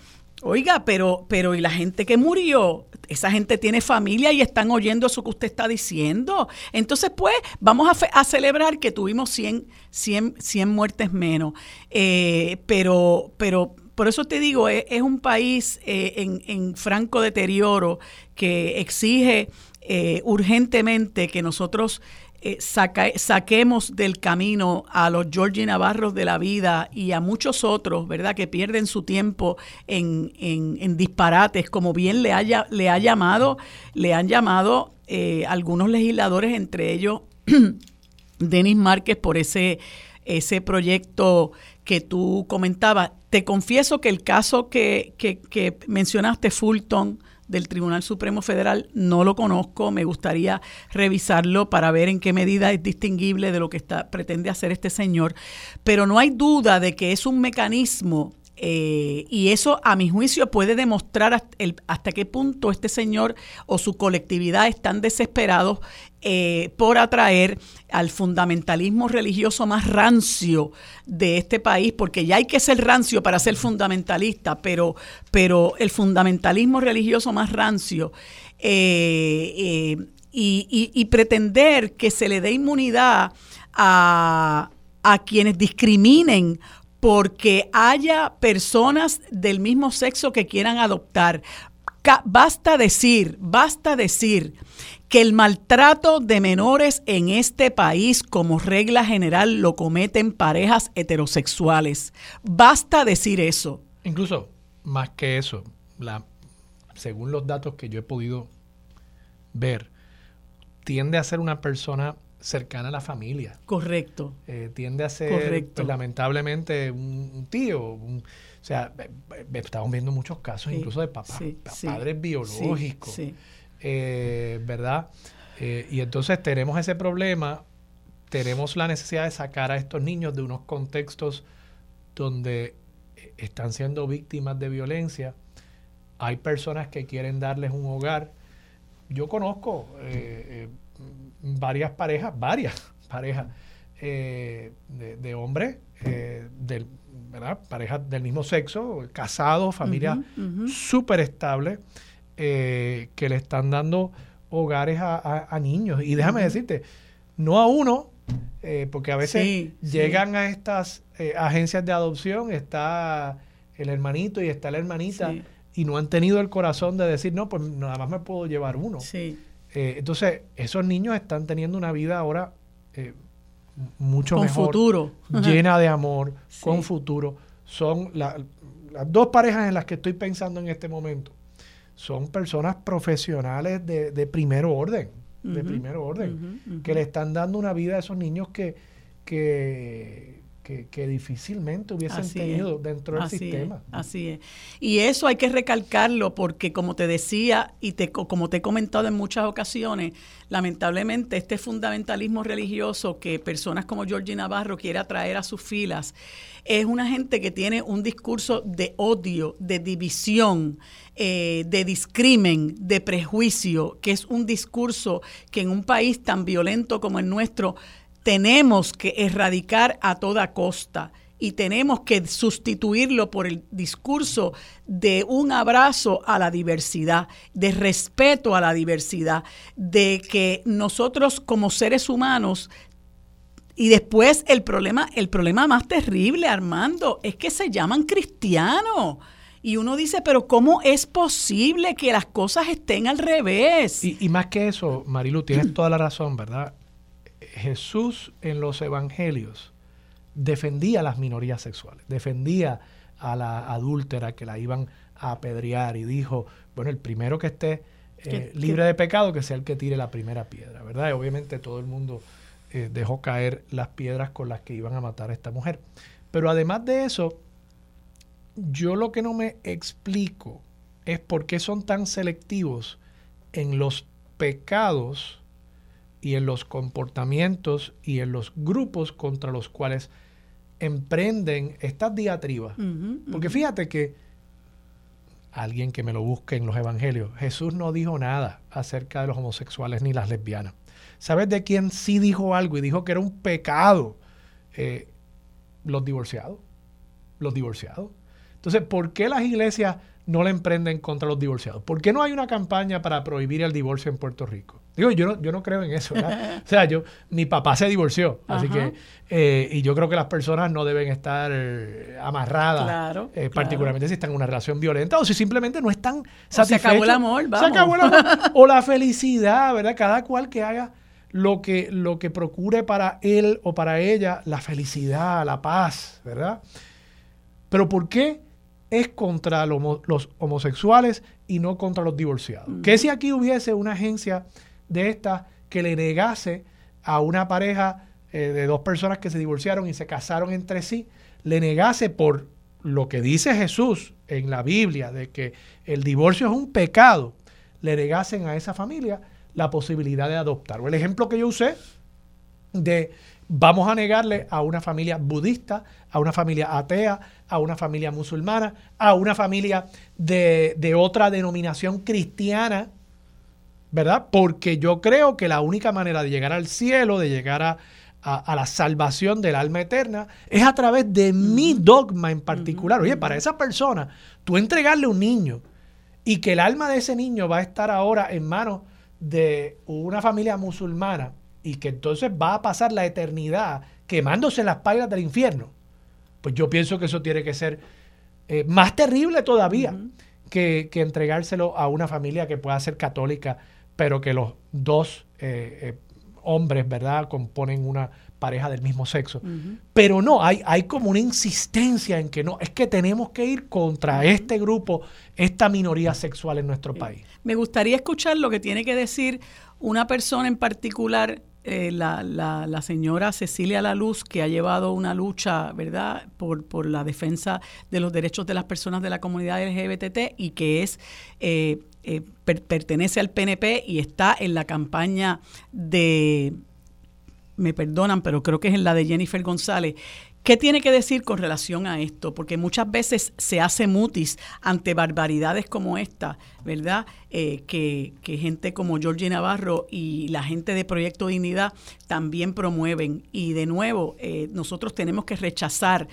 Oiga, pero, pero ¿y la gente que murió? Esa gente tiene familia y están oyendo eso que usted está diciendo. Entonces, pues, vamos a, celebrar que tuvimos 100, 100, 100 muertes menos. Eh, pero, pero por eso te digo, es, un país eh, en, franco deterioro que exige eh, urgentemente que nosotros eh, saquemos del camino a los Georgie Navarros de la vida y a muchos otros, ¿verdad?, que pierden su tiempo en, disparates, como bien le, haya, le ha llamado, le han llamado algunos legisladores, entre ellos <clears throat> Denis Márquez, por ese, ese proyecto que tú comentabas. Te confieso que el caso que, que, que mencionaste, Fulton, del Tribunal Supremo Federal no lo conozco, me gustaría revisarlo para ver en qué medida es distinguible de lo que está, pretende hacer este señor, pero no hay duda de que es un mecanismo eh, y eso, a mi juicio, puede demostrar hasta, qué punto este señor o su colectividad están desesperados eh, por atraer al fundamentalismo religioso más rancio de este país, porque ya hay que ser rancio para ser fundamentalista, pero, pero el fundamentalismo religioso más rancio eh, y, pretender que se le dé inmunidad a, a quienes discriminen porque haya personas del mismo sexo que quieran adoptar. Basta decir, basta decir que el maltrato de menores en este país como regla general lo cometen parejas heterosexuales. Basta decir eso. Incluso, más que eso, la, según los datos que yo he podido ver, tiende a ser una persona cercana a la familia. Correcto. Eh, tiende a ser, pues, lamentablemente, un, tío. o sea, estamos viendo muchos casos incluso de papás, padres biológicos. Eh, ¿Verdad? Eh, y entonces tenemos ese problema, tenemos la necesidad de sacar a estos niños de unos contextos donde están siendo víctimas de violencia. Hay personas que quieren darles un hogar. Yo conozco varias parejas, varias <laughs> parejas eh, de, hombres, eh, del, ¿verdad? parejas del mismo sexo, casados, familias súper estables, eh, que le están dando hogares a, niños. Y déjame decirte, no a uno, porque a veces llegan a estas agencias de adopción, está el hermanito y está la hermanita, y no han tenido el corazón de decir, no, pues nada más me puedo llevar uno. Sí. Eh, entonces, esos niños están teniendo una vida ahora eh, mucho con futuro. llena de amor, con futuro. Son las dos parejas en las que estoy pensando en este momento. Son personas profesionales de, de primer orden, de primer orden, que le están dando una vida a esos niños que, que, que, difícilmente hubiesen tenido dentro del sistema. así es. Y eso hay que recalcarlo porque, como te decía y te, como te he comentado en muchas ocasiones, lamentablemente este fundamentalismo religioso que personas como Georgie Navarro quiere atraer a sus filas es una gente que tiene un discurso de odio, de división, eh, de discrimen, de prejuicio, que es un discurso que en un país tan violento como el nuestro tenemos que erradicar a toda costa y tenemos que sustituirlo por el discurso de un abrazo a la diversidad, de respeto a la diversidad, de que nosotros como seres humanos y después el problema, el problema más terrible, Armando, es que se llaman cristianos. Y uno dice, pero ¿cómo es posible que las cosas estén al revés? Y, y más que eso, Marilu, tienes toda la razón, ¿verdad? Jesús en los evangelios defendía a las minorías sexuales, defendía a la adúltera que la iban a apedrear y dijo, bueno, el primero que esté eh, libre de pecado, que sea el que tire la primera piedra, ¿verdad? Y obviamente todo el mundo eh, dejó caer las piedras con las que iban a matar a esta mujer. Pero además de eso, yo lo que no me explico es por qué son tan selectivos en los pecados y en los comportamientos y en los grupos contra los cuales emprenden estas diatribas. Porque fíjate que alguien que me lo busque en los evangelios, Jesús no dijo nada acerca de los homosexuales ni las lesbianas. ¿Sabes de quién sí dijo algo y dijo que era un pecado? Eh, los divorciados. Los divorciados. Entonces, ¿por qué las iglesias no le emprenden contra los divorciados? ¿Por qué no hay una campaña para prohibir el divorcio en Puerto Rico? Digo, yo no, yo no creo en eso, ¿verdad? <laughs> o sea, yo, mi papá se divorció, así que, eh, y yo creo que las personas no deben estar eh, amarradas, eh, particularmente si están en una relación violenta o si simplemente no están satisfechos. se acabó el amor, vamos. Se acabó el amor. <laughs> o la felicidad, ¿verdad? Cada cual que haga lo que, lo que procure para él o para ella la felicidad, la paz, ¿verdad? Pero ¿por qué es contra los homosexuales y no contra los divorciados? Mm. ¿Qué si aquí hubiese una agencia de estas que le negase a una pareja eh, de dos personas que se divorciaron y se casaron entre sí, le negase por lo que dice Jesús en la Biblia de que el divorcio es un pecado, le negasen a esa familia la posibilidad de adoptar. El ejemplo que yo usé de vamos a negarle a una familia budista, a una familia atea, a una familia musulmana, a una familia de, de otra denominación cristiana, ¿verdad? Porque yo creo que la única manera de llegar al cielo, de llegar a, a, la salvación del alma eterna, es a través de mi dogma en particular. Oye, para esa persona, tú entregarle un niño y que el alma de ese niño va a estar ahora en manos de una familia musulmana y que entonces va a pasar la eternidad quemándose en las pailas del infierno, pues yo pienso que eso tiene que ser eh, más terrible todavía que, entregárselo a una familia que pueda ser católica, pero que los dos eh, eh, hombres, ¿verdad?, componen una pareja del mismo sexo. Pero no, hay, hay como una insistencia en que no, es que tenemos que ir contra este grupo, esta minoría sexual en nuestro país. Me gustaría escuchar lo que tiene que decir una persona en particular eh, la, la, señora Cecilia Laluz, que ha llevado una lucha, ¿verdad?, por, por la defensa de los derechos de las personas de la comunidad LGBT y que es eh, eh, pertenece al PNP y está en la campaña de, me perdonan, pero creo que es en la de Jennifer González. ¿Qué tiene que decir con relación a esto? Porque muchas veces se hace mutis ante barbaridades como esta, ¿verdad? Eh, que, gente como Georgie Navarro y la gente de Proyecto Dignidad también promueven. Y de nuevo, eh, nosotros tenemos que rechazar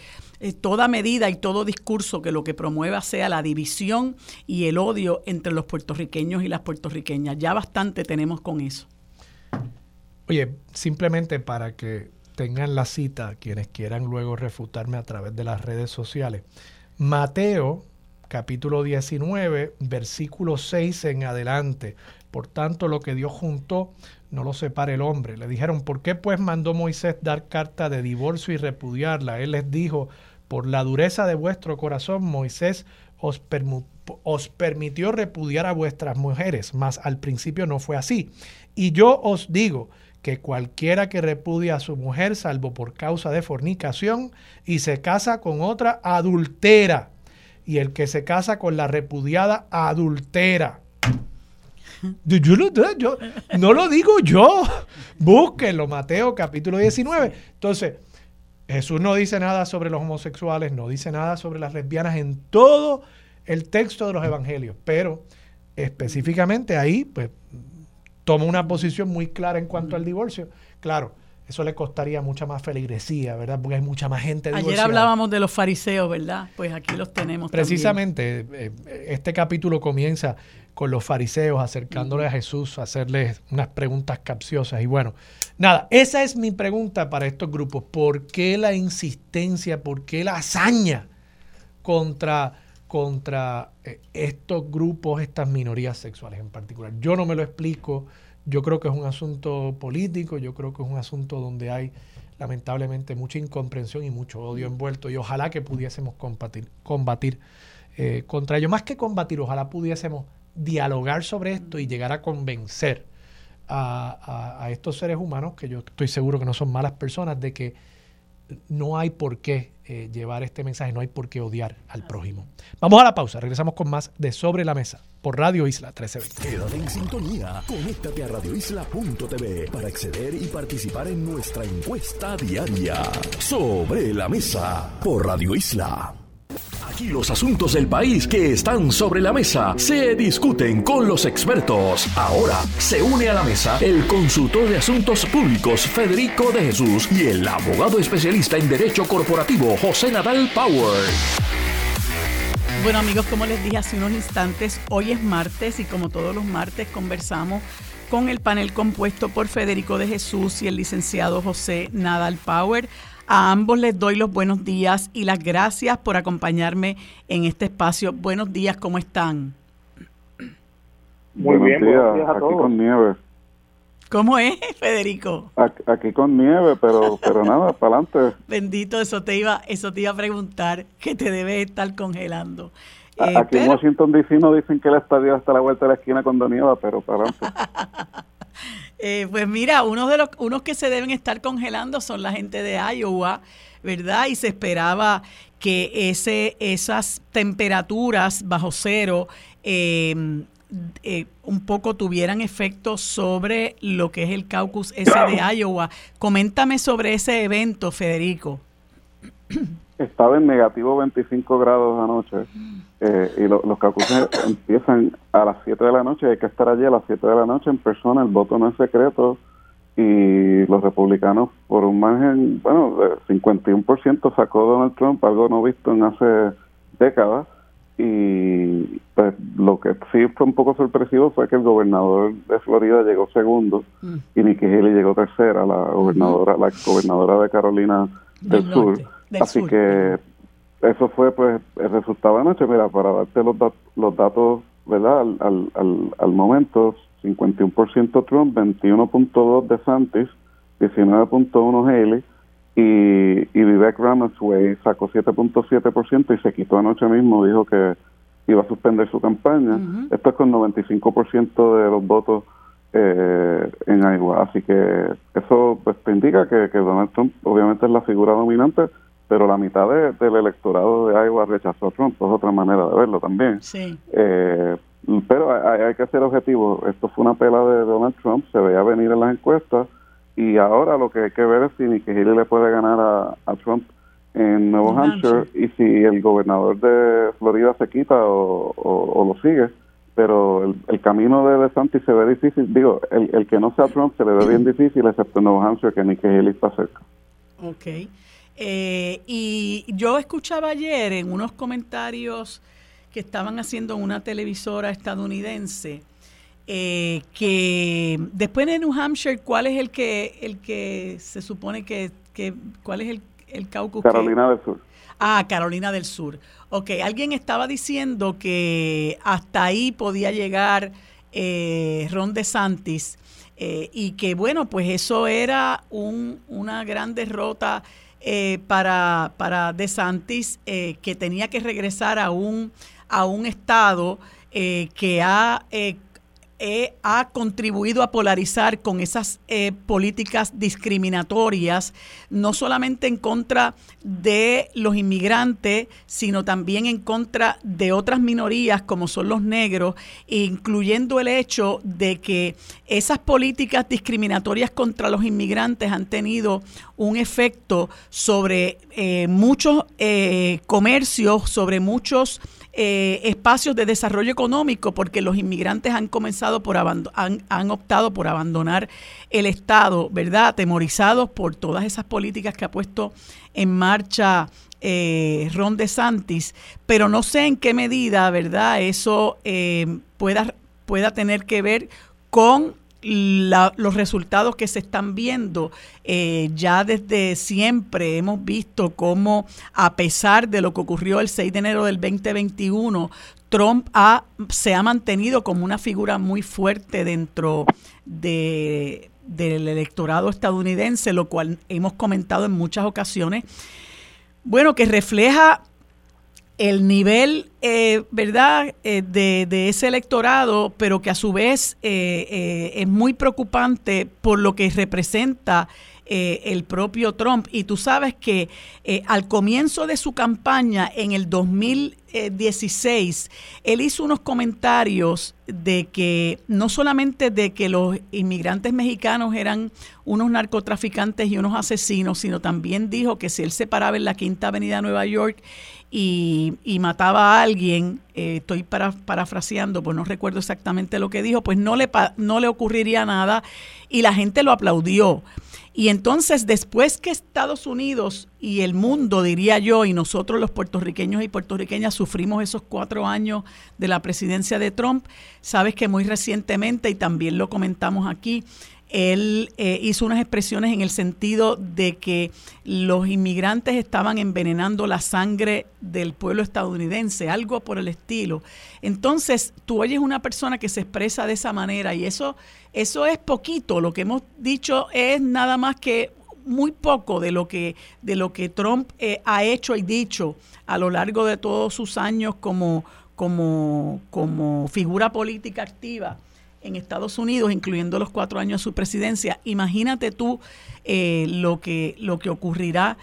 eh, toda medida y todo discurso que lo que promueva sea la división y el odio entre los puertorriqueños y las puertorriqueñas. Ya bastante tenemos con eso. Oye, simplemente para que tengan la cita, quienes quieran luego refutarme a través de las redes sociales. Mateo, capítulo 19, versículo 6 en adelante. Por tanto, lo que Dios juntó, no lo separe el hombre. Le dijeron, ¿por qué pues mandó Moisés dar carta de divorcio y repudiarla? Él les dijo, por la dureza de vuestro corazón, Moisés os, permitió repudiar a vuestras mujeres, mas al principio no fue así. Y yo os digo que cualquiera que repudia a su mujer, salvo por causa de fornicación, y se casa con otra, adultera. Y el que se casa con la repudiada, adultera. Yo, yo, no lo digo yo. Búsquenlo, Mateo capítulo 19. Entonces, Jesús no dice nada sobre los homosexuales, no dice nada sobre las lesbianas en todo el texto de los evangelios, pero específicamente ahí, pues, toma una posición muy clara en cuanto al divorcio. Claro, eso le costaría mucha más feligresía, ¿verdad? Porque hay mucha más gente divorciada. Ayer hablábamos de los fariseos, ¿verdad? Pues aquí los tenemos. Precisamente, eh, este capítulo comienza con los fariseos acercándole a Jesús, hacerles unas preguntas capciosas. Y bueno, nada, esa es mi pregunta para estos grupos. ¿Por qué la insistencia, por qué la hazaña contra, contra eh, estos grupos, estas minorías sexuales en particular? Yo no me lo explico. Yo creo que es un asunto político, yo creo que es un asunto donde hay lamentablemente mucha incomprensión y mucho odio envuelto y ojalá que pudiésemos combatir, combatir eh, contra ello. Más que combatir, ojalá pudiésemos dialogar sobre esto y llegar a convencer a, estos seres humanos, que yo estoy seguro que no son malas personas, de que no hay por qué eh, llevar este mensaje, no hay por qué odiar al prójimo. Vamos a la pausa, regresamos con más de Sobre la Mesa por Radio Isla 1320. Quédate en sintonía, conéctate a radioisla.tv para acceder y participar en nuestra encuesta diaria. Sobre la Mesa por Radio Isla. Aquí los asuntos del país que están sobre la mesa se discuten con los expertos. Ahora se une a la mesa el consultor de asuntos públicos Federico de Jesús y el abogado especialista en derecho corporativo José Nadal Power. Bueno amigos, como les dije hace unos instantes, hoy es martes y como todos los martes conversamos con el panel compuesto por Federico de Jesús y el licenciado José Nadal Power. A ambos les doy los buenos días y las gracias por acompañarme en este espacio. Buenos días, ¿cómo están? Muy bien, buenos días a todos. ¿Cómo es, Federico? Aquí con nieve, pero pero nada, <laughs> para adelante. Bendito, eso te iba eso te iba a preguntar, que te debes estar congelando. Eh, aquí en Washington DC no dicen que el estadio está a la vuelta de la esquina cuando nieva, pero para adelante. <laughs> Eh, pues mira, uno de los unos que se deben estar congelando son la gente de Iowa, ¿verdad? Y se esperaba que ese esas temperaturas bajo cero eh, eh, un poco tuvieran efecto sobre lo que es el caucus ese de <coughs> Iowa. Coméntame sobre ese evento, Federico. Estaba en negativo 25 grados anoche eh, y los caucuses empiezan a las 7 de la noche. Hay que estar allí a las 7 de la noche en persona. El voto no es secreto y los republicanos, por un margen, bueno, de 51% sacó Donald Trump, algo no visto en hace décadas y pues lo que sí fue un poco sorpresivo fue que el gobernador de Florida llegó segundo mm. y Nikki Haley llegó tercera, la gobernadora, la gobernadora de Carolina del, Sur. Así que eso fue pues el resultado anoche. Mira, para darte los, los datos, ¿verdad? Al, al, al, momento, 51% Trump, 21.2 de Santis, 19.1 Haley y, y Vivek Ramaswamy sacó 7.7% y se quitó anoche mismo, dijo que iba a suspender su campaña. Esto es con 95% de los votos eh, en Iowa. Así que eso pues, te indica que, Donald Trump obviamente es la figura dominante, pero la mitad del electorado de Iowa rechazó a Trump. Es otra manera de verlo también. Sí. Eh, pero hay, hay, que ser objetivo. Esto fue una pela de Donald Trump, se veía venir en las encuestas y ahora lo que hay que ver es si Nikki Haley le puede ganar a, Trump en Nuevo Hampshire y si el gobernador de Florida se quita o, lo sigue. Pero el, camino de DeSantis se ve difícil. Digo, el, el que no sea Trump se le ve bien difícil, excepto en Nuevo Hampshire, que Nikki Haley está cerca. Ok. Eh, y yo escuchaba ayer en unos comentarios que estaban haciendo una televisora estadounidense eh, que después de New Hampshire, ¿cuál es el que el que se supone que, que cuál es el, el caucus? Carolina del Sur. Ah, Carolina del Sur. Ok, alguien estaba diciendo que hasta ahí podía llegar eh, Ron DeSantis eh, y que bueno, pues eso era un, una gran derrota eh, para, para DeSantis eh, que tenía que regresar a un, a un estado que ha eh, ha contribuido a polarizar con esas eh, políticas discriminatorias, no solamente en contra de los inmigrantes, sino también en contra de otras minorías como son los negros, incluyendo el hecho de que esas políticas discriminatorias contra los inmigrantes han tenido un efecto sobre eh, muchos comercios, sobre muchos eh, espacios de desarrollo económico porque los inmigrantes han comenzado por han, optado por abandonar el Estado, ¿verdad? Atemorizados por todas esas políticas que ha puesto en marcha eh, Ron DeSantis, pero no sé en qué medida, ¿verdad? Eso eh, pueda, pueda tener que ver con los resultados que se están viendo. Eh, ya desde siempre hemos visto cómo, a pesar de lo que ocurrió el 6 de enero del 2021, Trump se ha mantenido como una figura muy fuerte dentro de, del electorado estadounidense, lo cual hemos comentado en muchas ocasiones. Bueno, que refleja el nivel, eh, ¿verdad?, eh, de, ese electorado, pero que a su vez eh, es muy preocupante por lo que representa el propio Trump. Y tú sabes que al comienzo de su campaña, en el 2016, él hizo unos comentarios de que no solamente de que los inmigrantes mexicanos eran unos narcotraficantes y unos asesinos, sino también dijo que si él se paraba en la Quinta Avenida de Nueva York y, mataba a alguien, eh, estoy parafraseando, pues no recuerdo exactamente lo que dijo, pues no le, no le ocurriría nada y la gente lo aplaudió. Y entonces, después que Estados Unidos y el mundo, diría yo, y nosotros los puertorriqueños y puertorriqueñas sufrimos esos cuatro años de la presidencia de Trump, sabes que muy recientemente, y también lo comentamos aquí, él eh, hizo unas expresiones en el sentido de que los inmigrantes estaban envenenando la sangre del pueblo estadounidense, algo por el estilo. Entonces, tú oyes una persona que se expresa de esa manera y eso, eso es poquito. Lo que hemos dicho es nada más que muy poco de lo que, de lo que Trump eh, ha hecho y dicho a lo largo de todos sus años como, como, como figura política activa en Estados Unidos, incluyendo los cuatro años de su presidencia. Imagínate tú eh, lo, que, lo que ocurrirá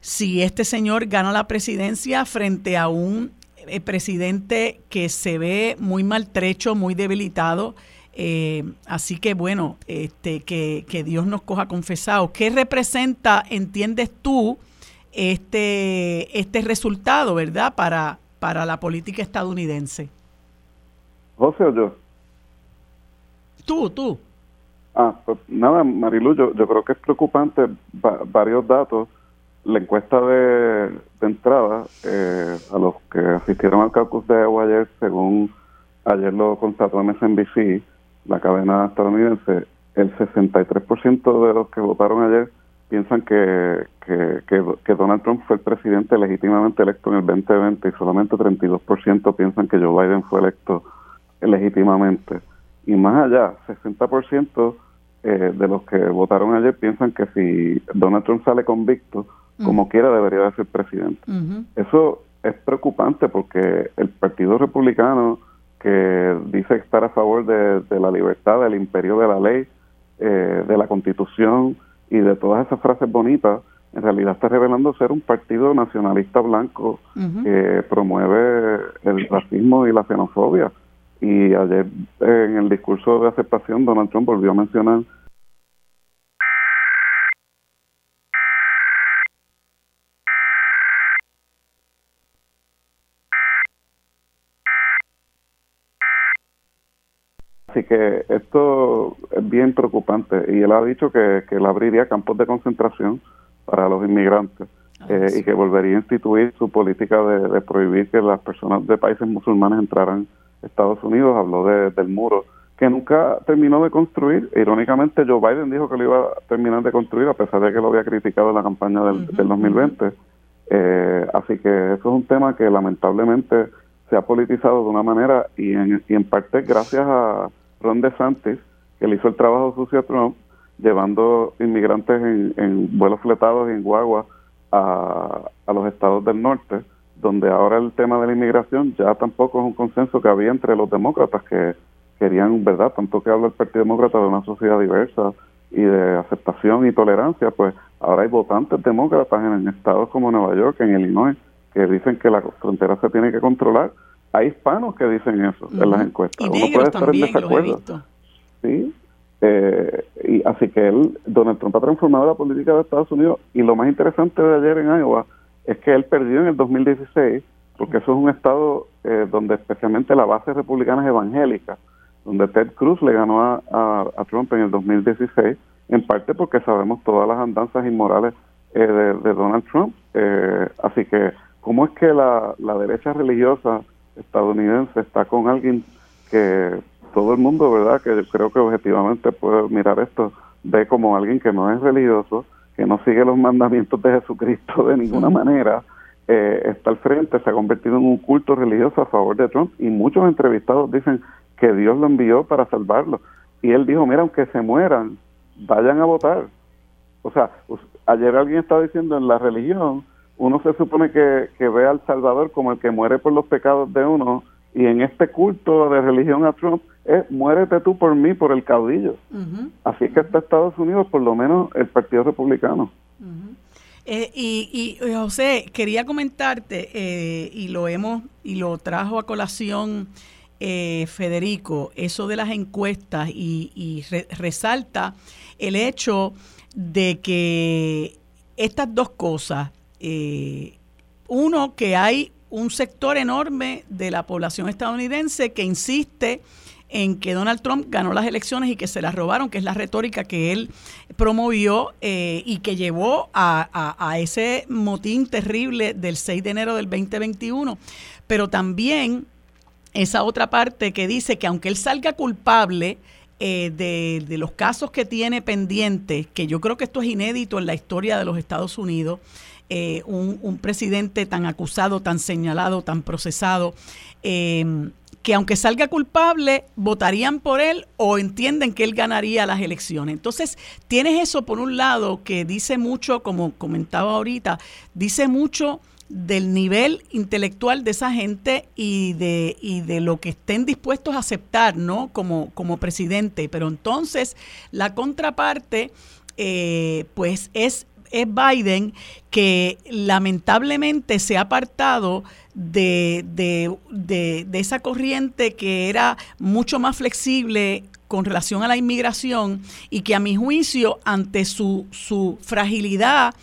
si este señor gana la presidencia frente a un eh, presidente que se ve muy maltrecho, muy debilitado. Eh, así que bueno, este, que, que, Dios nos coja confesado. ¿Qué representa, entiendes tú, este, este resultado, verdad, para, para la política estadounidense? José yo. Tú, tú. Ah, pues nada, Marilu, yo, yo creo que es preocupante varios datos. La encuesta de, de entrada eh, a los que asistieron al caucus de Iowa ayer, según ayer lo constató MSNBC, la cadena estadounidense, el 63% de los que votaron ayer piensan que, que, que, Donald Trump fue el presidente legítimamente electo en el 2020 y solamente 32% piensan que Joe Biden fue electo legítimamente. Y más allá, 60% eh, de los que votaron ayer piensan que si Donald Trump sale convicto, como quiera debería de ser presidente. Eso es preocupante porque el Partido Republicano, que dice estar a favor de, la libertad, del imperio de la ley, eh, de la constitución y de todas esas frases bonitas, en realidad está revelando ser un partido nacionalista blanco que promueve el racismo y la xenofobia. Y ayer en el discurso de aceptación Donald Trump volvió a mencionar Así que esto es bien preocupante y él ha dicho que, que él abriría campos de concentración para los inmigrantes ah, eh, y que volvería a instituir su política de, prohibir que las personas de países musulmanes entraran Estados Unidos. Habló del muro que nunca terminó de construir. Irónicamente, Joe Biden dijo que lo iba a terminar de construir a pesar de que lo había criticado en la campaña del, 2020. Eh, así que eso es un tema que lamentablemente se ha politizado de una manera y en, y en parte gracias a Ron DeSantis, que le hizo el trabajo sucio a Trump, llevando inmigrantes en, vuelos fletados y en guagua a, los estados del norte, donde ahora el tema de la inmigración ya tampoco es un consenso que había entre los demócratas que querían, ¿verdad? Tanto que habla el Partido Demócrata de una sociedad diversa y de aceptación y tolerancia, pues ahora hay votantes demócratas en, estados como Nueva York, en Illinois, que dicen que la frontera se tiene que controlar hay hispanos que dicen eso en las encuestas. Y Uno puede estar en desacuerdo. Sí. Eh, y así que él, Donald Trump ha transformado la política de Estados Unidos y lo más interesante de ayer en Iowa es que él perdió en el 2016 porque eso es un estado eh, donde especialmente la base republicana es evangélica, donde Ted Cruz le ganó a, a, Trump en el 2016, en parte porque sabemos todas las andanzas inmorales eh, de, de, Donald Trump. así que, ¿cómo es que la, la derecha religiosa estadounidense está con alguien que todo el mundo, ¿verdad? Que creo que objetivamente puede mirar esto, ve como alguien que no es religioso, que no sigue los mandamientos de Jesucristo de ninguna manera, eh, está al frente, se ha convertido en un culto religioso a favor de Trump y muchos entrevistados dicen que Dios lo envió para salvarlo. Y él dijo, mira, aunque se mueran, vayan a votar. O sea, ayer alguien estaba diciendo en la religión, uno se supone que, ve al Salvador como el que muere por los pecados de uno, y en este culto de religión a Trump es muérete tú por mí, por el caudillo. Así que está Estados Unidos, por lo menos el Partido Republicano. Eh, y, y, José, quería comentarte, eh, y lo hemos, y lo trajo a colación eh, Federico, eso de las encuestas, y, y resalta el hecho de que estas dos cosas, eh, uno, que hay un sector enorme de la población estadounidense que insiste en que Donald Trump ganó las elecciones y que se las robaron, que es la retórica que él promovió eh, y que llevó a, a, ese motín terrible del 6 de enero del 2021. Pero también esa otra parte que dice que aunque él salga culpable, eh, de, los casos que tiene pendientes, que yo creo que esto es inédito en la historia de los Estados Unidos, eh, un, presidente tan acusado, tan señalado, tan procesado, em, que aunque salga culpable, votarían por él o entienden que él ganaría las elecciones. Entonces, tienes eso por un lado que dice mucho, como comentaba ahorita, dice mucho del nivel intelectual de esa gente y de, y de lo que estén dispuestos a aceptar, ¿no? Como, como presidente. Pero entonces, la contraparte, eh, pues es, es Biden, que lamentablemente se ha apartado de, de, de, esa corriente que era mucho más flexible con relación a la inmigración y que a mi juicio, ante su, su fragilidad,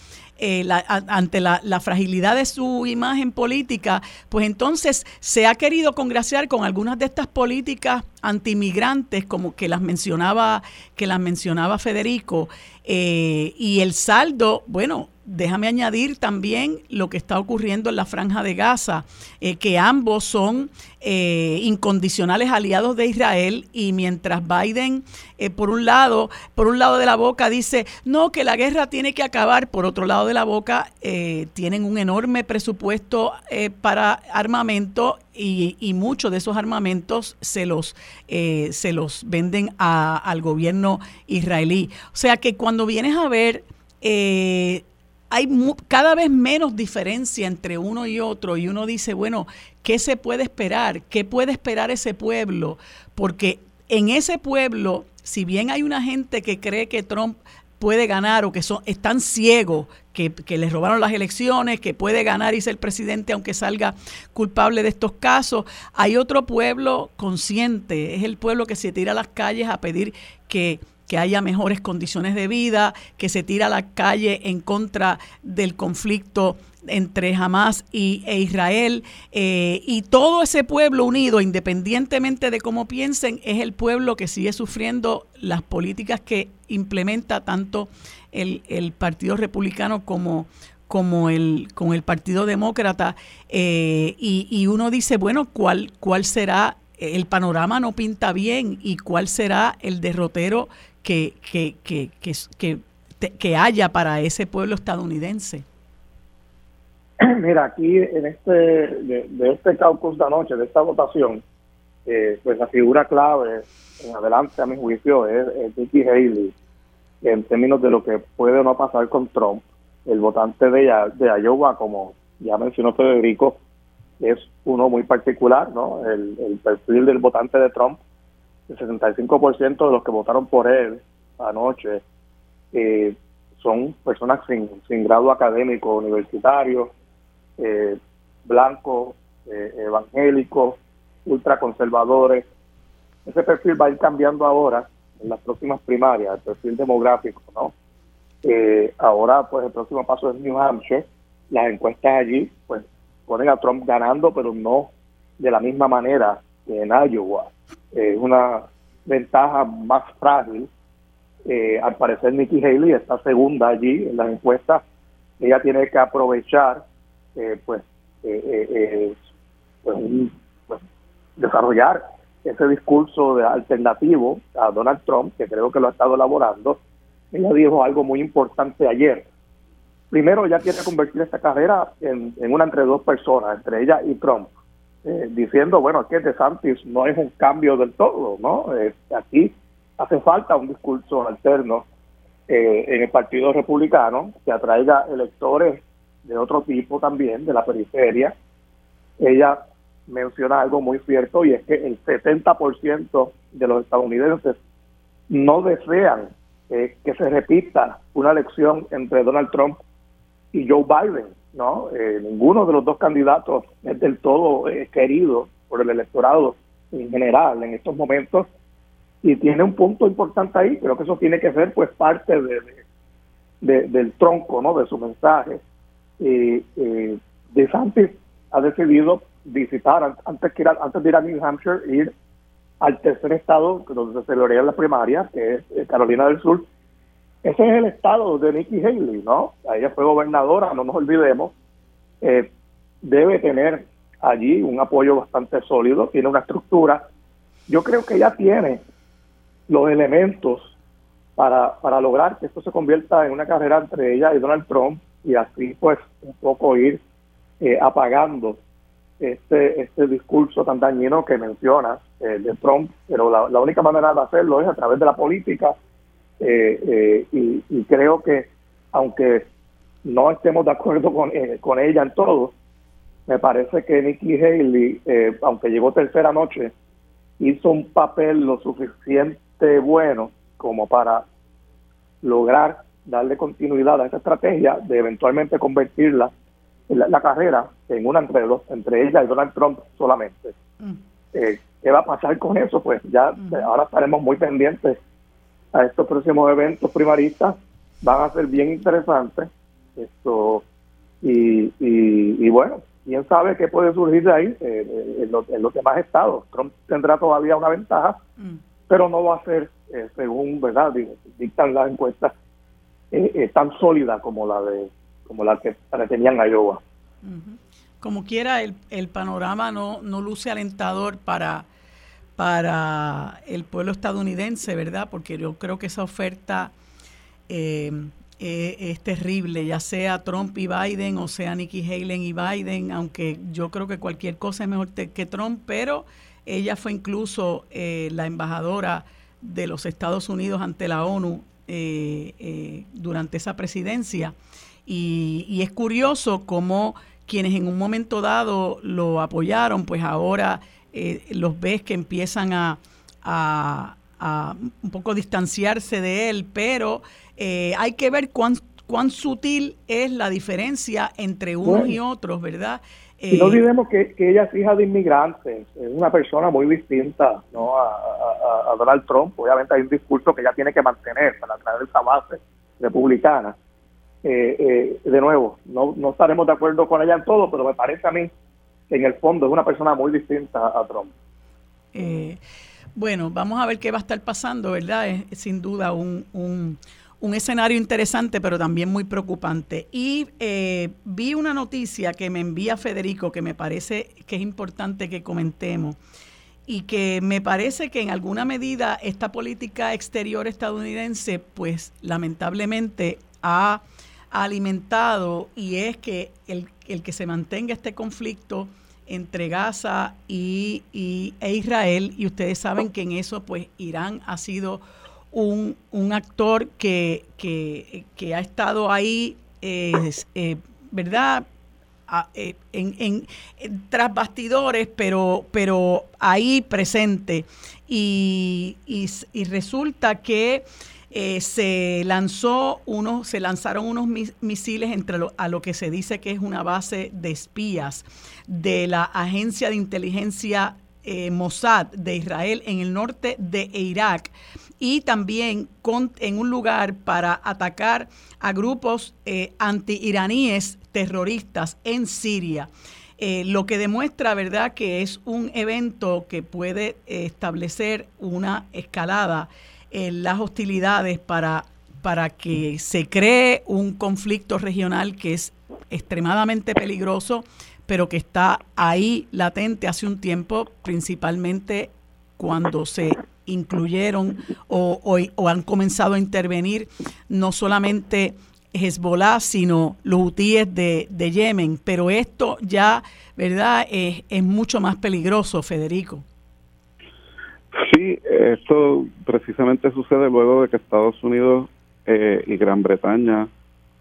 eh, ante la, fragilidad de su imagen política, pues entonces se ha querido congraciar con algunas de estas políticas antimigrantes, como que las mencionaba, que las mencionaba Federico, eh, y el saldo, bueno, déjame añadir también lo que está ocurriendo en la franja de Gaza, eh, que ambos son eh, incondicionales aliados de Israel y mientras Biden por un lado, por un lado de la boca dice no que la guerra tiene que acabar, por otro lado de la boca tienen un enorme presupuesto para armamento y, y, muchos de esos armamentos se los se los venden al gobierno israelí. O sea que cuando vienes a ver hay cada vez menos diferencia entre uno y otro y uno dice, bueno, ¿qué se puede esperar? ¿Qué puede esperar ese pueblo? Porque en ese pueblo, si bien hay una gente que cree que Trump puede ganar o que son, están ciegos, que, que les robaron las elecciones, que puede ganar y ser presidente aunque salga culpable de estos casos, hay otro pueblo consciente, es el pueblo que se tira a las calles a pedir que que haya mejores condiciones de vida, que se tira a la calle en contra del conflicto entre Hamas y, e Israel eh, y todo ese pueblo unido, independientemente de cómo piensen, es el pueblo que sigue sufriendo las políticas que implementa tanto el, Partido Republicano como, como el, con el Partido Demócrata. Eh, y, y, uno dice, bueno, ¿cuál, ¿cuál será? El panorama no pinta bien y cuál será el derrotero que, que, que, que, que haya para ese pueblo estadounidense? <clears throat> Mira, aquí en este de, este caucus de anoche, de esta votación, eh, pues la figura clave en adelante, a mi juicio, es, es Nikki Haley, en términos de lo que puede o no pasar con Trump. El votante de, de Iowa, como ya mencionó Federico, es uno muy particular, ¿no? El, el perfil del votante de Trump el 65% de los que votaron por él anoche eh, son personas sin, sin grado académico universitario, eh, blancos, eh, evangélicos, ultraconservadores. Ese perfil va a ir cambiando ahora en las próximas primarias, el perfil demográfico, ¿no? Eh, ahora, pues el próximo paso es New Hampshire. Las encuestas allí, pues ponen a Trump ganando, pero no de la misma manera que en Iowa es una ventaja más frágil. Eh, al parecer Nikki Haley está segunda allí en las encuestas. Ella tiene que aprovechar, eh, pues, eh, pues, pues, desarrollar ese discurso de alternativo a Donald Trump, que creo que lo ha estado elaborando. Ella dijo algo muy importante ayer. Primero, ella quiere convertir esta carrera en, en una entre dos personas, entre ella y Trump. Eh, diciendo, bueno, que De Santis no es un cambio del todo, ¿no? Eh, aquí hace falta un discurso alterno eh, en el Partido Republicano que atraiga electores de otro tipo también, de la periferia. Ella menciona algo muy cierto y es que el 70% de los estadounidenses no desean que se repita una elección entre Donald Trump y Joe Biden ¿no? Eh, ninguno de los dos candidatos es del todo eh, querido por el electorado en general en estos momentos y tiene un punto importante ahí, creo que eso tiene que ser pues parte de, del tronco, ¿no? De su mensaje. Eh, de Santis ha decidido visitar antes que ir antes de ir a New Hampshire ir al tercer estado donde se celebraría la primaria, que es Carolina del Sur, ese es el estado de Nikki Haley, ¿no? Ella fue gobernadora, no nos olvidemos. Eh, debe tener allí un apoyo bastante sólido, tiene una estructura. Yo creo que ella tiene los elementos para, para lograr que esto se convierta en una carrera entre ella y Donald Trump y así pues un poco ir eh, apagando este, este discurso tan dañino que mencionas eh, de Trump, pero la, única manera de hacerlo es a través de la política eh, y, y, creo que aunque no estemos de acuerdo con, con ella en todo, me parece que Nikki Haley, aunque llegó tercera noche, hizo un papel lo suficiente bueno como para lograr darle continuidad a esa estrategia de eventualmente convertirla la, carrera en una entre dos, entre ella y Donald Trump solamente. Mm. Eh, ¿Qué va a pasar con eso? Pues ya ahora estaremos muy pendientes a estos próximos eventos primaristas. Van a ser bien interesantes. Esto y, y, bueno, quién sabe qué puede surgir de ahí eh, eh, en, los, en, los, demás estados. Trump tendrá todavía una ventaja, mm. pero no va a ser, según verdad dictan las encuestas, tan sólida como la de como la que tenían Iowa. Como quiera, el, el panorama no, no luce alentador para, para el pueblo estadounidense, ¿verdad? Porque yo creo que esa oferta eh, eh, es terrible, ya sea Trump y Biden o sea Nikki Haley y Biden, aunque yo creo que cualquier cosa es mejor que Trump, pero ella fue incluso eh, la embajadora de los Estados Unidos ante la ONU durante esa presidencia. Y, es curioso cómo quienes en un momento dado lo apoyaron, pues ahora eh, los ves que empiezan a, un poco distanciarse de él, pero eh, hay que ver cuán, cuán sutil es la diferencia entre unos y otros, ¿verdad? y no eh, olvidemos que, ella es hija de inmigrantes, es una persona muy distinta ¿no? a, a, Donald Trump. Obviamente hay un discurso que ella tiene que mantener para traer esa base republicana. Eh, eh, de nuevo, no, no estaremos de acuerdo con ella en todo, pero me parece a mí que en el fondo es una persona muy distinta a Trump. Eh, bueno, vamos a ver qué va a estar pasando, ¿verdad? Es, sin duda un, un, un, escenario interesante, pero también muy preocupante. Y vi una noticia que me envía Federico que me parece que es importante que comentemos y que me parece que en alguna medida esta política exterior estadounidense, pues lamentablemente ha alimentado y es que el, que se mantenga este conflicto entre Gaza y, e Israel, y ustedes saben que en eso pues Irán ha sido un, actor que, ha estado ahí, eh, ¿verdad? Eh, en, tras bastidores, pero, pero ahí presente. Y, y resulta que eh, se lanzó unos, se lanzaron unos misiles entre a lo que se dice que es una base de espías de la agencia de inteligencia eh, Mossad de Israel en el norte de Irak y también en un lugar para atacar a grupos eh, anti-iraníes terroristas en Siria. lo que demuestra, ¿verdad?, que es un evento que puede establecer una escalada las hostilidades para, para que se cree un conflicto regional que es extremadamente peligroso, pero que está ahí latente hace un tiempo, principalmente cuando se incluyeron o, o, han comenzado a intervenir no solamente Hezbollah, sino los hutíes de, de Yemen. Pero esto ya, ¿verdad?, es, es mucho más peligroso, Federico. Sí, esto precisamente sucede luego de que Estados Unidos eh, y Gran Bretaña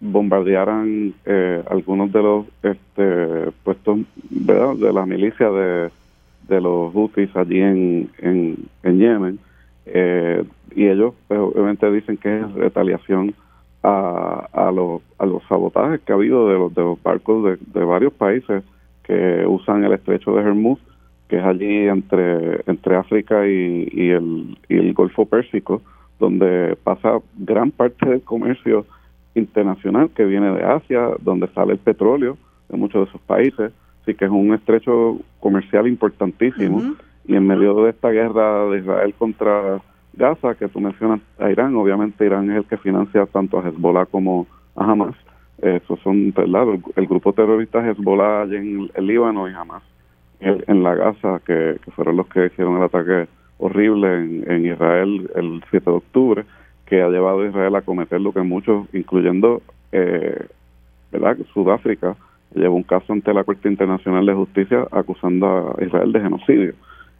bombardearan eh, algunos de los este, puestos de la milicia de, de los Houthis allí en, en, Yemen. Eh, y ellos pues, obviamente dicen que es retaliación a, a, los, a los sabotajes que ha habido de los, de los barcos de, de varios países que usan el estrecho de Hormuz que es allí entre, entre África y, y, el, y el Golfo Pérsico, donde pasa gran parte del comercio internacional que viene de Asia, donde sale el petróleo de muchos de esos países, así que es un estrecho comercial importantísimo. Y en medio de esta guerra de Israel contra Gaza, que tú mencionas a Irán, obviamente Irán es el que financia tanto a Hezbollah como a Hamas. Esos son, ¿verdad? El, grupo terrorista Hezbollah allá en el Líbano y Hamas en la Gaza, que, fueron los que hicieron el ataque horrible en, Israel el 7 de octubre, que ha llevado a Israel a cometer lo que muchos, incluyendo eh, ¿verdad? Sudáfrica, llevó un caso ante la Corte Internacional de Justicia acusando a Israel de genocidio.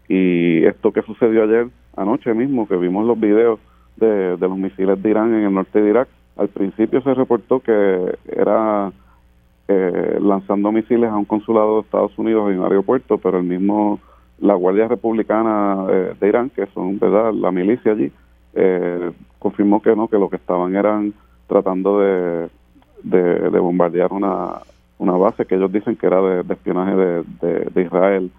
Y esto que sucedió ayer, anoche mismo, que vimos los videos de, los misiles de Irán en el norte de Irak, al principio se reportó que era eh, lanzando misiles a un consulado de Estados Unidos en un aeropuerto, pero el mismo, la Guardia Republicana eh, de Irán, que son, ¿verdad?, la milicia allí, eh, confirmó que no, que lo que estaban eran tratando de, de, bombardear una, una base que ellos dicen que era de, espionaje de, de, Israel.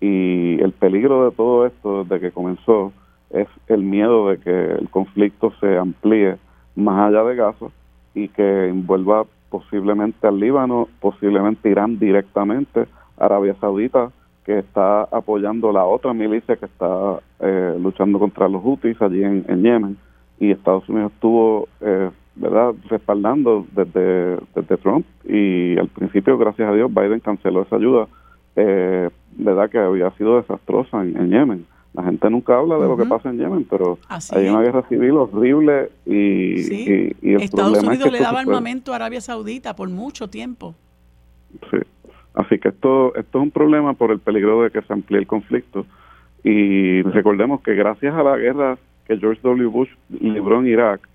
Y el peligro de todo esto desde que comenzó es el miedo de que el conflicto se amplíe más allá de Gaza y que envuelva posiblemente al Líbano, posiblemente Irán directamente, Arabia Saudita, que está apoyando la otra milicia que está eh, luchando contra los Houthis allí en, Yemen, y Estados Unidos estuvo, eh, ¿verdad?, respaldando desde, desde Trump, y al principio, gracias a Dios, Biden canceló esa ayuda, eh, ¿verdad?, que había sido desastrosa en Yemen. La gente nunca habla de lo que pasa en Yemen, pero hay una guerra civil horrible y, Estados Unidos le daba armamento a Arabia Saudita por mucho tiempo. Sí, así que esto, esto es un problema por el peligro de que se amplíe el conflicto. Y recordemos que gracias a la guerra que George W. Bush libró en Irak,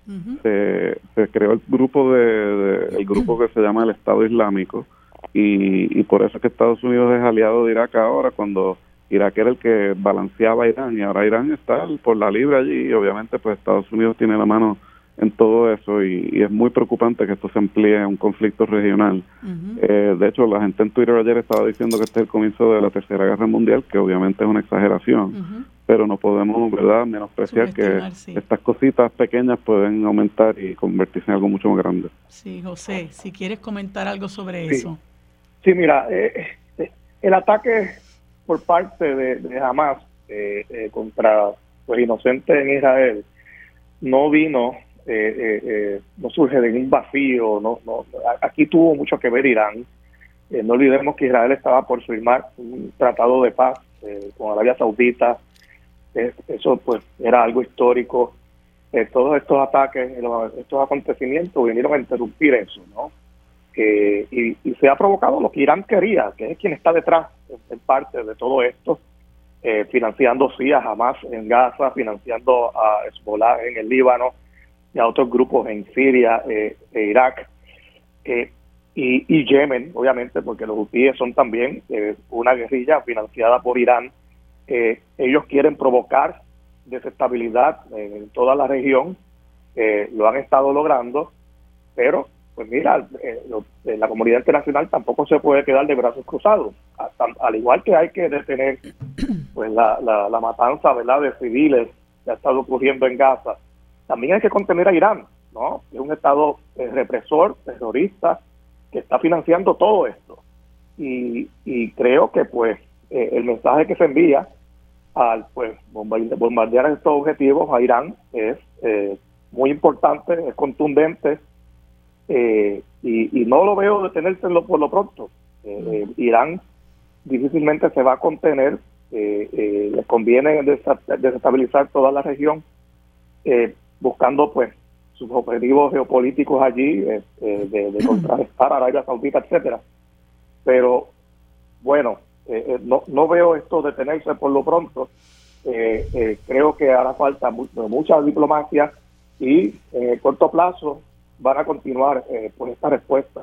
se, creó el grupo de, el grupo que se llama el Estado Islámico y, y por eso es que Estados Unidos es aliado de Irak ahora cuando Irak era el que balanceaba a Irán y ahora Irán está por la libre allí y obviamente pues Estados Unidos tiene la mano en todo eso y, es muy preocupante que esto se amplíe a un conflicto regional. Eh, de hecho, la gente en Twitter ayer estaba diciendo que este es el comienzo de la Tercera Guerra Mundial, que obviamente es una exageración, pero no podemos, ¿verdad?, menospreciar que estas cositas pequeñas pueden aumentar y convertirse en algo mucho más grande. Sí, José, si quieres comentar algo sobre eso. Sí, mira, eh, eh, el ataque por parte de, Hamas eh, eh, contra pues inocentes en Israel no vino eh, no surge de un vacío no, no aquí tuvo mucho que ver Irán. No olvidemos que Israel estaba por firmar un tratado de paz con Arabia Saudita. Eso pues era algo histórico. Todos estos ataques estos acontecimientos vinieron a interrumpir eso no y, se ha provocado lo que Irán quería, que es quien está detrás en parte de todo esto, eh, financiando sí a Hamas en Gaza, financiando a Hezbollah en el Líbano y a otros grupos en Siria eh, e Irak eh, y, Yemen, obviamente, porque los hutíes son también una guerrilla financiada por Irán. ellos quieren provocar desestabilidad en toda la región, lo han estado logrando, pero pues mira, eh, eh, la comunidad internacional tampoco se puede quedar de brazos cruzados. al igual que hay que detener <clears throat> pues la, la, matanza verdad de civiles que ha estado ocurriendo en Gaza, también hay que contener a Irán, ¿no? Es un estado eh, represor, terrorista, que está financiando todo esto. Y, y creo que pues el mensaje que se envía al pues bombardear estos objetivos a Irán es muy importante, es contundente eh, y, no lo veo detenerse por lo pronto. Eh, eh, Irán difícilmente se va a contener, eh, les conviene desestabilizar toda la región, buscando pues sus objetivos geopolíticos allí, de, de, contrarrestar a Arabia Saudita, etcétera. Pero bueno, no, no veo esto detenerse por lo pronto. creo que hará falta mucha diplomacia y en el corto plazo van a continuar eh, por esta respuesta.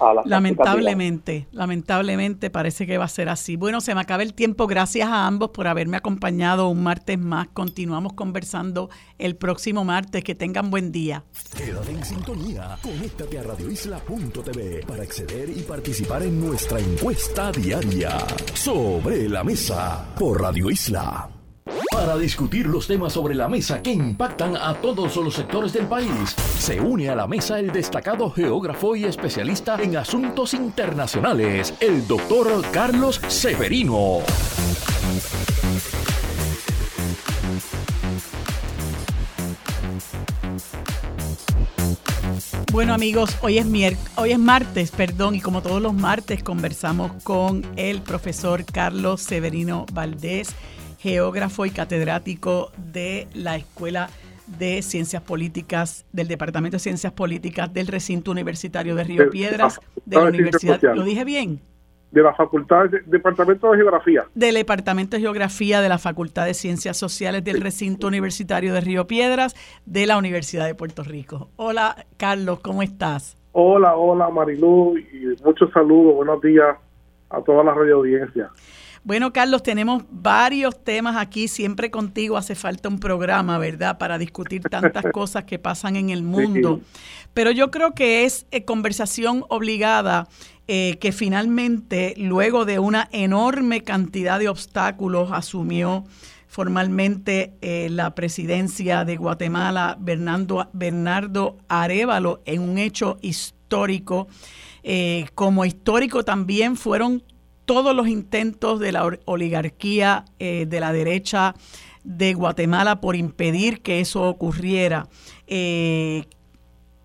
A la lamentablemente, lamentablemente parece que va a ser así. Bueno, se me acaba el tiempo. Gracias a ambos por haberme acompañado un martes más. Continuamos conversando el próximo martes. Que tengan buen día. Quédate en sintonía. Conéctate a radioisla.tv para acceder y participar en nuestra encuesta diaria sobre la mesa por Radio Isla para discutir los temas sobre la mesa que impactan a todos los sectores del país. Se une a la mesa el destacado geógrafo y especialista en asuntos internacionales, el doctor Carlos Severino. Bueno amigos, hoy es, hoy es martes, perdón, y como todos los martes conversamos con el profesor Carlos Severino Valdés geógrafo y catedrático de la Escuela de Ciencias Políticas del Departamento de Ciencias Políticas del Recinto Universitario de Río Piedras de la Universidad. ¿Lo dije bien? De la Facultad de Departamento de Geografía. Del Departamento de Geografía de la Facultad de Ciencias Sociales del Recinto Universitario de Río Piedras de la Universidad de Puerto Rico. Hola, Carlos, ¿cómo estás? Hola, hola, Marilú, y muchos saludos, buenos días a toda la radio audiencia. Bueno, Carlos, tenemos varios temas aquí. Siempre contigo hace falta un programa, ¿verdad? Para discutir tantas <laughs> cosas que pasan en el mundo. Pero yo creo que es eh, conversación obligada eh, que finalmente, luego de una enorme cantidad de obstáculos, asumió formalmente eh, la presidencia de Guatemala Bernardo, Bernardo Arevalo en un hecho histórico. como histórico también fueron todos los intentos de la oligarquía eh, de la derecha de Guatemala por impedir que eso ocurriera. Eh,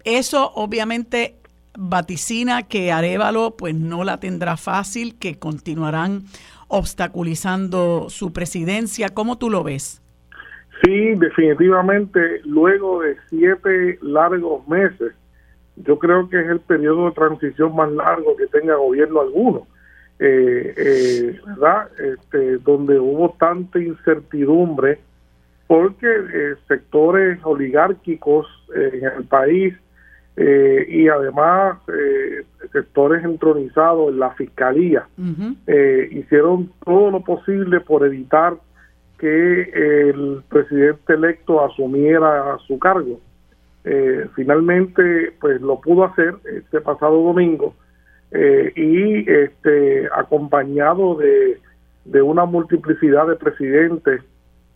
eso obviamente vaticina que Arevalo pues no la tendrá fácil, que continuarán obstaculizando su presidencia. ¿Cómo tú lo ves? Sí, definitivamente, luego de siete largos meses, yo creo que es el periodo de transición más largo que tenga gobierno alguno eh, eh, ¿verdad? Este, donde hubo tanta incertidumbre porque eh, sectores oligárquicos eh, en el país y además sectores entronizados en la fiscalía hicieron todo lo posible por evitar que el presidente electo asumiera su cargo. finalmente, pues lo pudo hacer este pasado domingo eh, y este, acompañado de, de, una multiplicidad de presidentes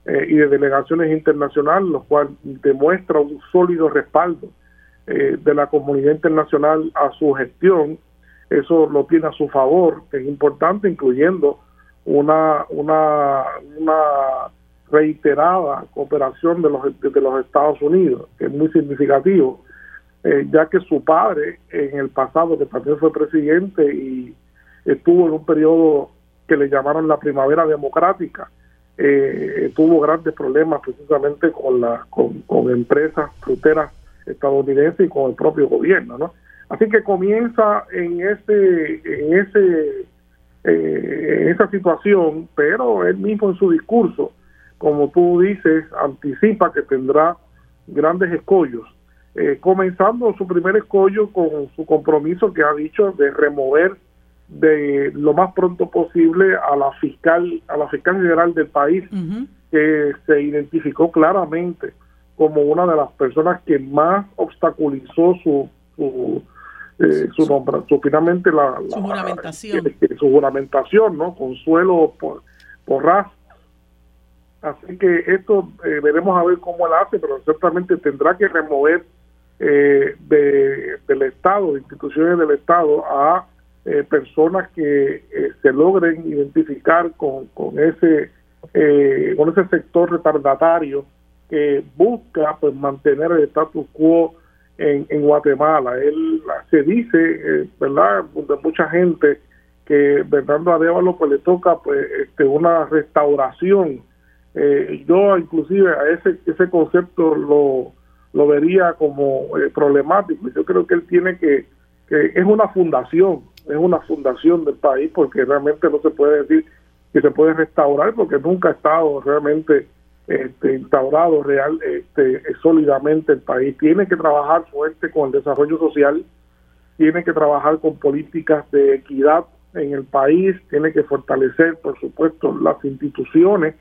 eh, y de delegaciones internacionales, lo cual demuestra un sólido respaldo eh, de la comunidad internacional a su gestión. Eso lo tiene a su favor, es importante, incluyendo una, una, una reiterada cooperación de los, de los Estados Unidos, que es muy significativo eh, ya que su padre en el pasado, que también fue presidente y estuvo en un periodo que le llamaron la primavera democrática, eh, tuvo grandes problemas precisamente con, la, con, empresas fruteras estadounidenses y con el propio gobierno, ¿no? Así que comienza en ese, en ese, eh, en esa situación, pero él mismo en su discurso, como tú dices, anticipa que tendrá grandes escollos eh, comenzando su primer escollo con su compromiso que ha dicho de remover de lo más pronto posible a la fiscal a la fiscal general del país que se identificó claramente como una de las personas que más obstaculizó su su eh, su, nombre, su finalmente la, su juramentación. <laughs> su juramentación no consuelo por porras. Así que esto eh, veremos a ver cómo él hace pero ciertamente tendrá que remover eh, de, del Estado, de instituciones del Estado, a eh, personas que eh, se logren identificar con, con ese con ese sector retardatario que busca pues mantener el status quo en, en Guatemala. Él se dice, ¿verdad?, de mucha gente que Bernardo Arevalo pues le toca pues este una restauración. yo inclusive a ese ese concepto lo lo vería como eh, problemático. Yo creo que él tiene que, que, es una fundación, es una fundación del país, porque realmente no se puede decir que se puede restaurar, porque nunca ha estado realmente este, instaurado real, este, sólidamente el país. Tiene que trabajar fuerte con el desarrollo social, tiene que trabajar con políticas de equidad en el país, tiene que fortalecer, por supuesto, las instituciones,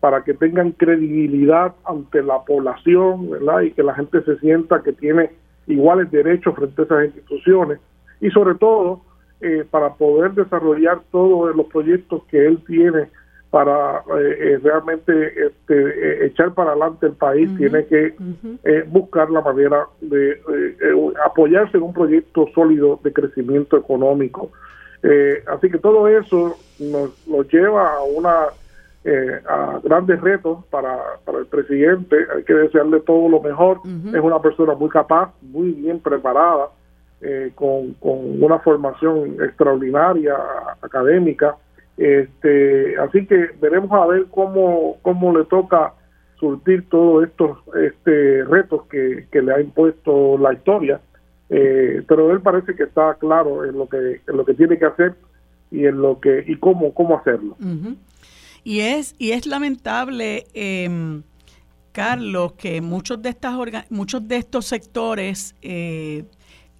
para que tengan credibilidad ante la población, ¿verdad? Y que la gente se sienta que tiene iguales derechos frente a esas instituciones y sobre todo eh, para poder desarrollar todos los proyectos que él tiene para eh, eh, realmente este, echar para adelante el país, tiene que buscar la manera de apoyarse en un proyecto sólido de crecimiento económico. así que todo eso nos, nos lleva a una eh, a grandes retos para, para el presidente. Hay que desearle todo lo mejor. Es una persona muy capaz, muy bien preparada, eh, con, con, una formación extraordinaria académica Este, así que veremos a ver cómo, cómo le toca surtir todos estos este, retos que, le ha impuesto la historia. Eh, pero él parece que está claro en lo que en lo que tiene que hacer y en lo que y cómo cómo hacerlo. Y es y es lamentable eh, Carlos que muchos de estas muchos de estos sectores eh,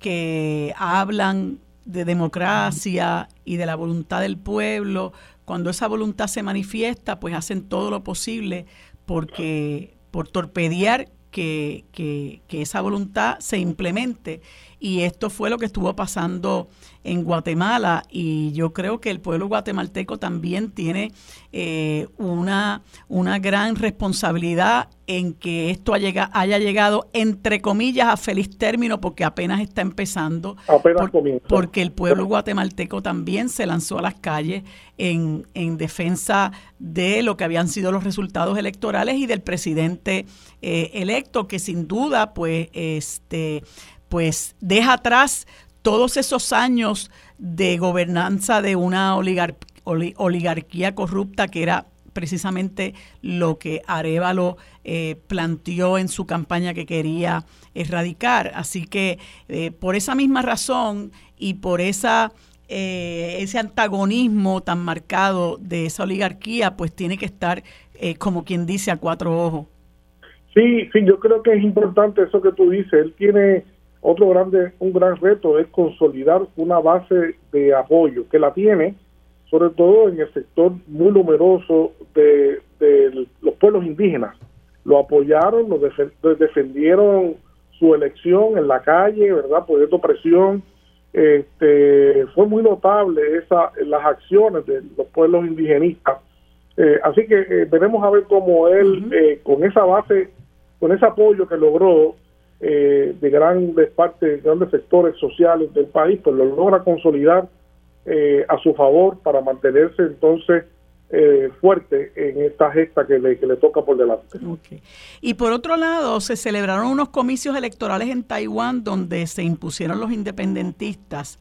que hablan de democracia y de la voluntad del pueblo, cuando esa voluntad se manifiesta, pues hacen todo lo posible porque por torpedear que, que, que, esa voluntad se implemente. Y esto fue lo que estuvo pasando en Guatemala y yo creo que el pueblo guatemalteco también tiene eh, una, una gran responsabilidad en que esto haya, llegado, entre comillas, a feliz término, porque apenas está empezando. Apenas Porque el pueblo guatemalteco también se lanzó a las calles en, en, defensa de lo que habían sido los resultados electorales y del presidente eh, electo, que sin duda, pues, este, pues deja atrás todos esos años de gobernanza de una oligarquía corrupta que era precisamente lo que Arevalo eh, planteó en su campaña que quería erradicar. Así que eh, por esa misma razón y por esa eh, ese antagonismo tan marcado de esa oligarquía, pues tiene que estar, como quien dice, a cuatro ojos. Sí, sí, yo creo que es importante eso que tú dices. Él tiene otro grande, un gran reto es consolidar una base de apoyo que la tiene, sobre todo en el sector muy numeroso de, los pueblos indígenas. Lo apoyaron, lo defendieron su elección en la calle, ¿verdad? Poniendo presión. Este, fue muy notable esa, las acciones de los pueblos indigenistas. Eh, así que eh, veremos a ver cómo él, eh, con esa base, con ese apoyo que logró, eh, de grandes partes, grandes sectores sociales del país, pues lo logra consolidar eh, a su favor para mantenerse entonces eh, fuerte en esta gesta que le, que le toca por delante. Y por otro lado, se celebraron unos comicios electorales en Taiwán donde se impusieron los independentistas.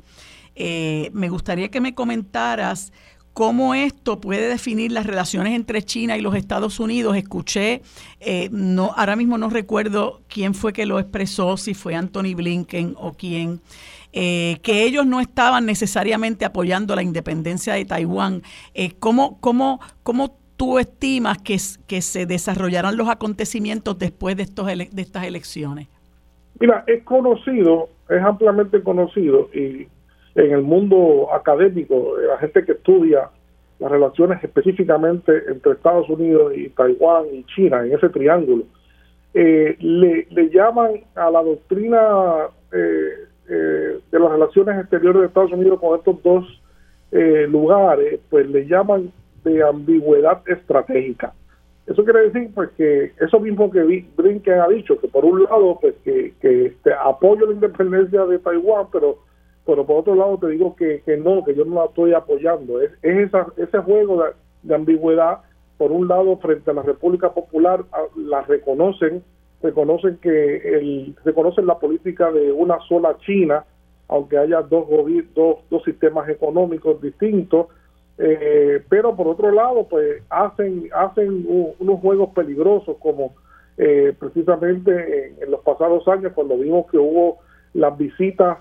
me gustaría que me comentaras cómo esto puede definir las relaciones entre China y los Estados Unidos. Escuché, eh, no, ahora mismo no recuerdo quién fue que lo expresó, si fue Anthony Blinken o quién, eh, que ellos no estaban necesariamente apoyando la independencia de Taiwán. Eh, ¿cómo, cómo, cómo tú estimas que, se desarrollarán los acontecimientos después de, estos de estas elecciones? Mira, es conocido, es ampliamente conocido y en el mundo académico, la gente que estudia las relaciones específicamente entre Estados Unidos y Taiwán y China, en ese triángulo, eh, le, llaman a la doctrina eh, eh, de las relaciones exteriores de Estados Unidos con estos dos lugares, pues le llaman de ambigüedad estratégica. Eso quiere decir pues que eso mismo que Blinken ha dicho, que por un lado pues que, que este, apoyo la independencia de Taiwán, pero pero por otro lado te digo que, que no, que yo no la estoy apoyando. Es, es esa, ese juego de, ambigüedad, por un lado, frente a la República Popular, la reconocen, reconocen que el, reconocen la política de una sola China, aunque haya dos, dos, dos sistemas económicos distintos, eh, pero por otro lado, pues hacen, hacen unos juegos peligrosos como eh, precisamente en, en, los pasados años cuando vimos que hubo las visitas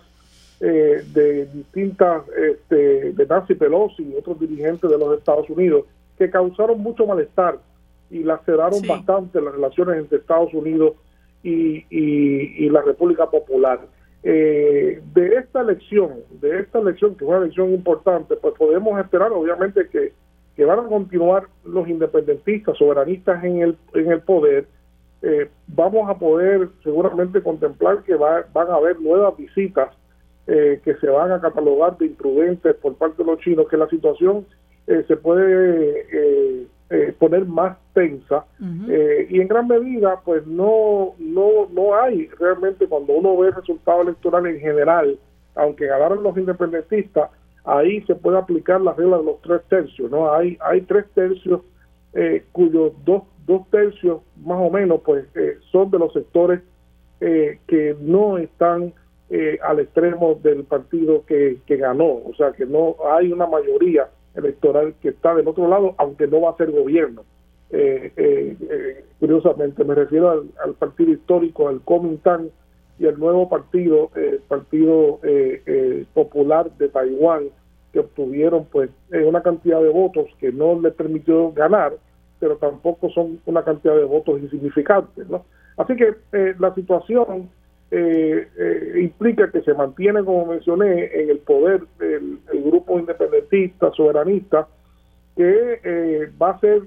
eh, de distintas, este, de Nancy Pelosi y otros dirigentes de los Estados Unidos, que causaron mucho malestar y laceraron bastante las relaciones entre Estados Unidos y, y, la República Popular. Eh, de esta elección, de esta elección, que es una elección importante, pues podemos esperar obviamente que, que van a continuar los independentistas, soberanistas en el, en el poder. Eh, vamos a poder seguramente contemplar que va, van a haber nuevas visitas eh, que se van a catalogar de imprudentes por parte de los chinos, que la situación eh, se puede eh, poner más tensa y en gran medida pues no, no, no hay realmente cuando uno ve el resultado electoral en general, aunque ganaron los independentistas, ahí se puede aplicar la regla de los tres tercios, ¿no? Hay, hay tres tercios cuyos dos, dos tercios más o menos pues son de los sectores que no están eh, al extremo del partido que, ganó. O sea que no hay una mayoría electoral que está del otro lado, aunque no va a ser gobierno. Eh, eh, curiosamente, me refiero al, partido histórico, al Kuomintang y el nuevo partido, el Partido Popular de Taiwán, que obtuvieron pues una cantidad de votos que no les permitió ganar, pero tampoco son una cantidad de votos insignificantes. ¿no? Así que la situación eh, eh, implica que se mantiene, como mencioné, en el poder el, grupo independentista, soberanista, que eh, va a ser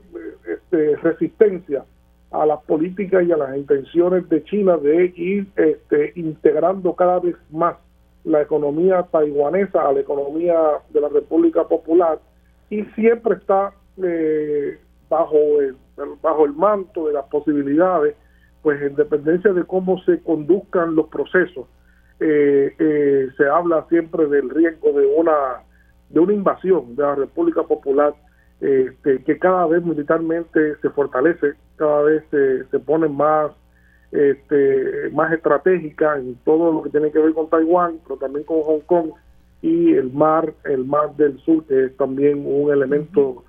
este, resistencia a las políticas y a las intenciones de China de ir este, integrando cada vez más la economía taiwanesa a la economía de la República Popular y siempre está bajo bajo el manto de las posibilidades pues en dependencia de cómo se conduzcan los procesos, eh, eh, se habla siempre del riesgo de una de una invasión de la República Popular este, que cada vez militarmente se fortalece, cada vez se, pone más este, más estratégica en todo lo que tiene que ver con Taiwán, pero también con Hong Kong y el mar, el mar del sur, que es también un elemento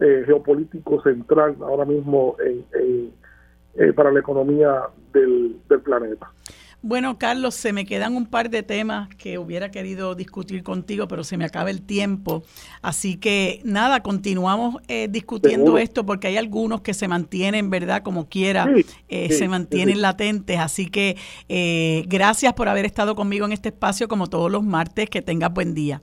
eh, geopolítico central ahora mismo en, eh, para la economía del, planeta. Bueno, Carlos, se me quedan un par de temas que hubiera querido discutir contigo, pero se me acaba el tiempo. Así que nada, continuamos eh, discutiendo esto porque hay algunos que se mantienen, ¿verdad? Como quiera, eh, se mantienen latentes. Así que gracias por haber estado conmigo en este espacio como todos los martes. Que tengas buen día.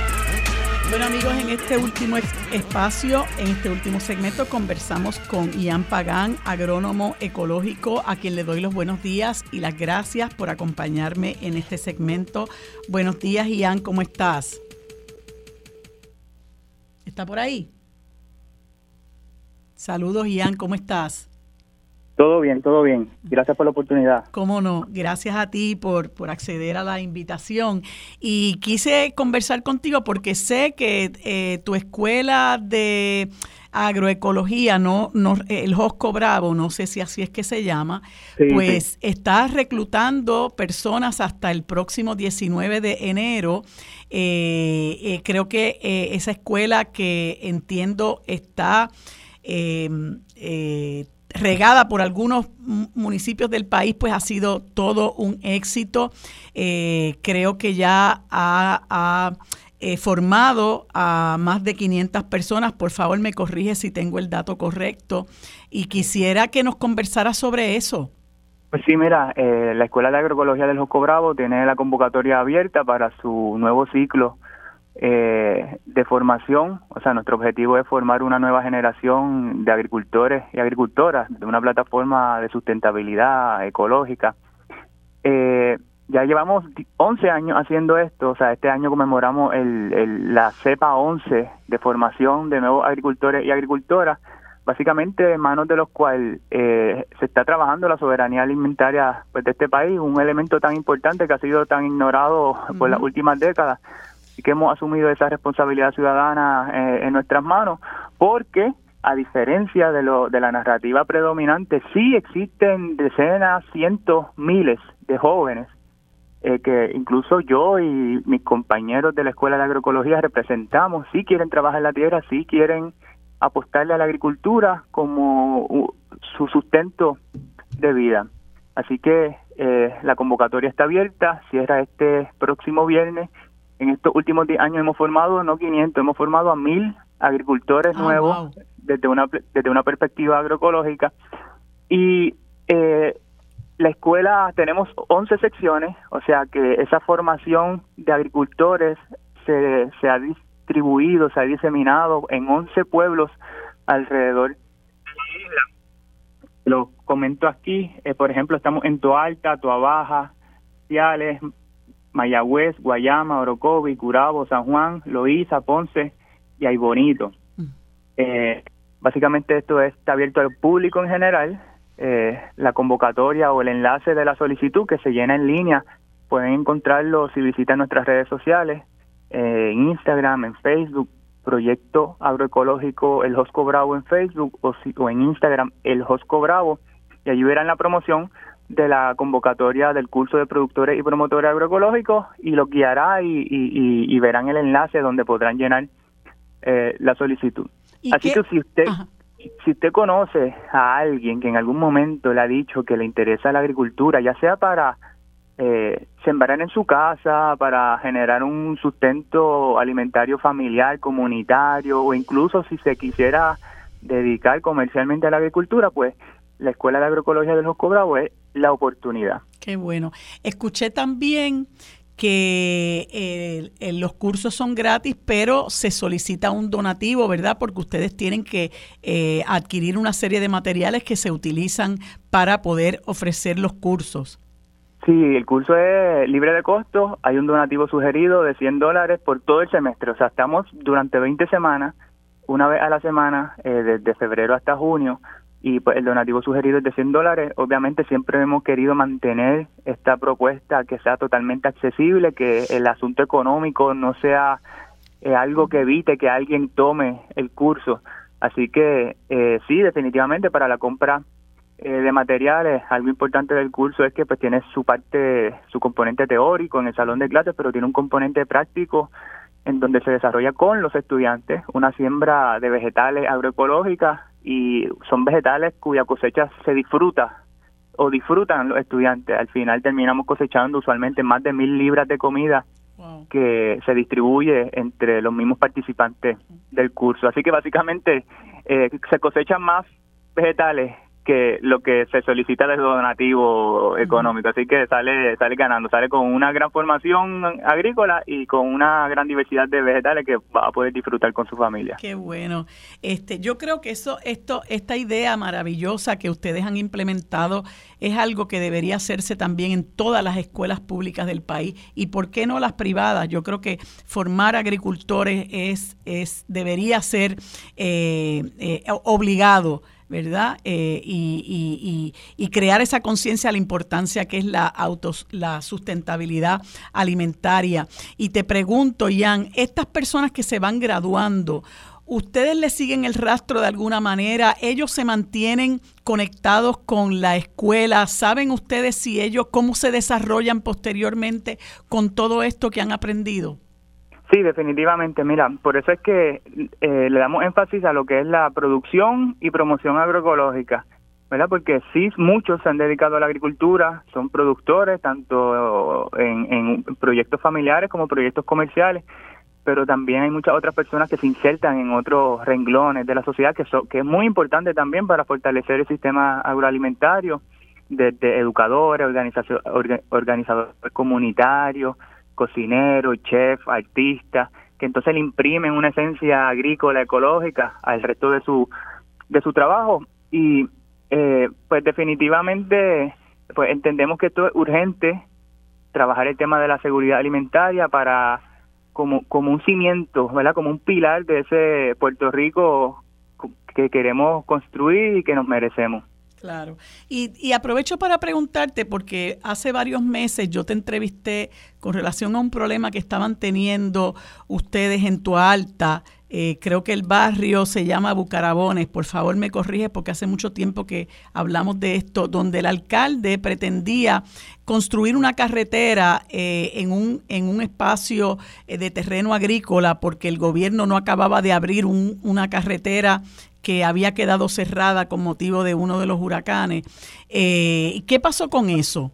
Bueno amigos, en este último espacio, en este último segmento, conversamos con Ian Pagán, agrónomo ecológico, a quien le doy los buenos días y las gracias por acompañarme en este segmento. Buenos días Ian, ¿cómo estás? ¿Está por ahí? Saludos Ian, ¿cómo estás? Todo bien, todo bien. Gracias por la oportunidad. Cómo no, gracias a ti por, por acceder a la invitación. Y quise conversar contigo porque sé que eh, tu escuela de agroecología, no, no el Josco Bravo, no sé si así es que se llama, pues está reclutando personas hasta el próximo 19 de enero. Eh, eh, creo que esa escuela que entiendo está regada por algunos municipios del país, pues ha sido todo un éxito. Eh, creo que ya ha, eh, formado a más de 500 personas. Por favor, me corrige si tengo el dato correcto. Y quisiera que nos conversara sobre eso. Pues sí, mira, eh, la Escuela de Agroecología del Josco Bravo tiene la convocatoria abierta para su nuevo ciclo eh, de formación, o sea, nuestro objetivo es formar una nueva generación de agricultores y agricultoras de una plataforma de sustentabilidad ecológica. Eh, ya llevamos 11 años haciendo esto, o sea, este año conmemoramos el, la CEPA 11 de formación de nuevos agricultores y agricultoras, básicamente en manos de los cuales eh, se está trabajando la soberanía alimentaria pues, de este país, un elemento tan importante que ha sido tan ignorado por las últimas décadas que hemos asumido esa responsabilidad ciudadana eh, en nuestras manos, porque a diferencia de, lo, de la narrativa predominante, sí existen decenas, cientos, miles de jóvenes eh, que incluso yo y mis compañeros de la Escuela de Agroecología representamos, sí quieren trabajar en la tierra, sí quieren apostarle a la agricultura como su sustento de vida. Así que eh, la convocatoria está abierta, cierra este próximo viernes en estos últimos 10 años hemos formado no 500, hemos formado a mil agricultores ah, nuevos desde una desde una perspectiva agroecológica. Y eh, la escuela tenemos 11 secciones, o sea que esa formación de agricultores se, se ha distribuido, se ha diseminado en 11 pueblos alrededor. Lo comento aquí, eh, por ejemplo, estamos en Toalta, Toabaja, Ciales, Mayagüez, Guayama, Orocovi, Curabo, San Juan, Loíza, Ponce y Ay Bonito. Mm. Eh, básicamente esto está abierto al público en general. eh, la convocatoria o el enlace de la solicitud que se llena en línea. Pueden encontrarlo si visitan nuestras redes sociales, eh, en Instagram, en Facebook, Proyecto Agroecológico El Josco Bravo en Facebook o, o en Instagram El Josco Bravo y allí verán la promoción de la convocatoria del curso de productores y promotores agroecológicos y los guiará y, verán el enlace donde podrán llenar eh, la solicitud. Así que si usted si usted conoce a alguien que en algún momento le ha dicho que le interesa la agricultura, ya sea para eh, sembrar en su casa, para generar un sustento alimentario familiar, comunitario, o incluso si se quisiera dedicar comercialmente a la agricultura, pues la Escuela de Agroecología de los Bravo es la oportunidad. Qué bueno. Escuché también que eh, los cursos son gratis, pero se solicita un donativo, ¿verdad? Porque ustedes tienen que eh, adquirir una serie de materiales que se utilizan para poder ofrecer los cursos. Sí, el curso es libre de costo, hay un donativo sugerido de 100 dólares por todo el semestre, o sea, estamos durante 20 semanas, una vez a la semana, eh, desde febrero hasta junio, y pues el donativo sugerido es de 100 dólares. Obviamente siempre hemos querido mantener esta propuesta que sea totalmente accesible, que el asunto económico no sea eh, algo que evite que alguien tome el curso. Así que eh, sí, definitivamente para la compra eh, de materiales, algo importante del curso es que pues tiene su parte, su componente teórico en el salón de clases, pero tiene un componente práctico en donde se desarrolla con los estudiantes una siembra de vegetales agroecológicas y son vegetales cuya cosecha se disfruta o disfrutan los estudiantes. Al final terminamos cosechando usualmente más de mil libras de comida que se distribuye entre los mismos participantes del curso. Así que básicamente eh, se cosechan más vegetales que lo que se solicita de donativo económico. Así que sale sale ganando, sale con una gran formación agrícola y con una gran diversidad de vegetales que va a poder disfrutar con su familia. Qué bueno. Este, yo creo que eso esto esta idea maravillosa que ustedes han implementado es algo que debería hacerse también en todas las escuelas públicas del país y por qué no las privadas. Yo creo que formar agricultores es es debería ser eh, eh, obligado ¿verdad? Eh, y, crear esa conciencia de la importancia que es la, autos, la sustentabilidad alimentaria. Y te pregunto, Ian, estas personas que se van graduando, ¿ustedes le siguen el rastro de alguna manera? ¿Ellos se mantienen conectados con la escuela? ¿Saben ustedes si ellos, cómo se desarrollan posteriormente con todo esto que han aprendido? Sí, definitivamente. Mira, por eso es que eh, le damos énfasis a lo que es la producción y promoción agroecológica, ¿verdad? Porque sí, muchos se han dedicado a la agricultura, son productores, tanto en, proyectos familiares como proyectos comerciales, pero también hay muchas otras personas que se insertan en otros renglones de la sociedad, que, que es muy importante también para fortalecer el sistema agroalimentario, desde educadores, organizadores comunitarios, cocinero, chef, artista, que entonces le imprimen una esencia agrícola, ecológica al resto de su, de su trabajo. Y eh, pues definitivamente pues entendemos que esto es urgente, trabajar el tema de la seguridad alimentaria para como, como un cimiento, ¿verdad? Como un pilar de ese Puerto Rico que queremos construir y que nos merecemos. Claro. Y, aprovecho para preguntarte, porque hace varios meses yo te entrevisté con relación a un problema que estaban teniendo ustedes en tu alta. Eh, creo que el barrio se llama Bucarabones. Por favor, me corrige porque hace mucho tiempo que hablamos de esto, donde el alcalde pretendía construir una carretera eh, en, un, en un espacio eh, de terreno agrícola porque el gobierno no acababa de abrir una carretera que había quedado cerrada con motivo de uno de los huracanes. Eh, ¿Qué pasó con eso?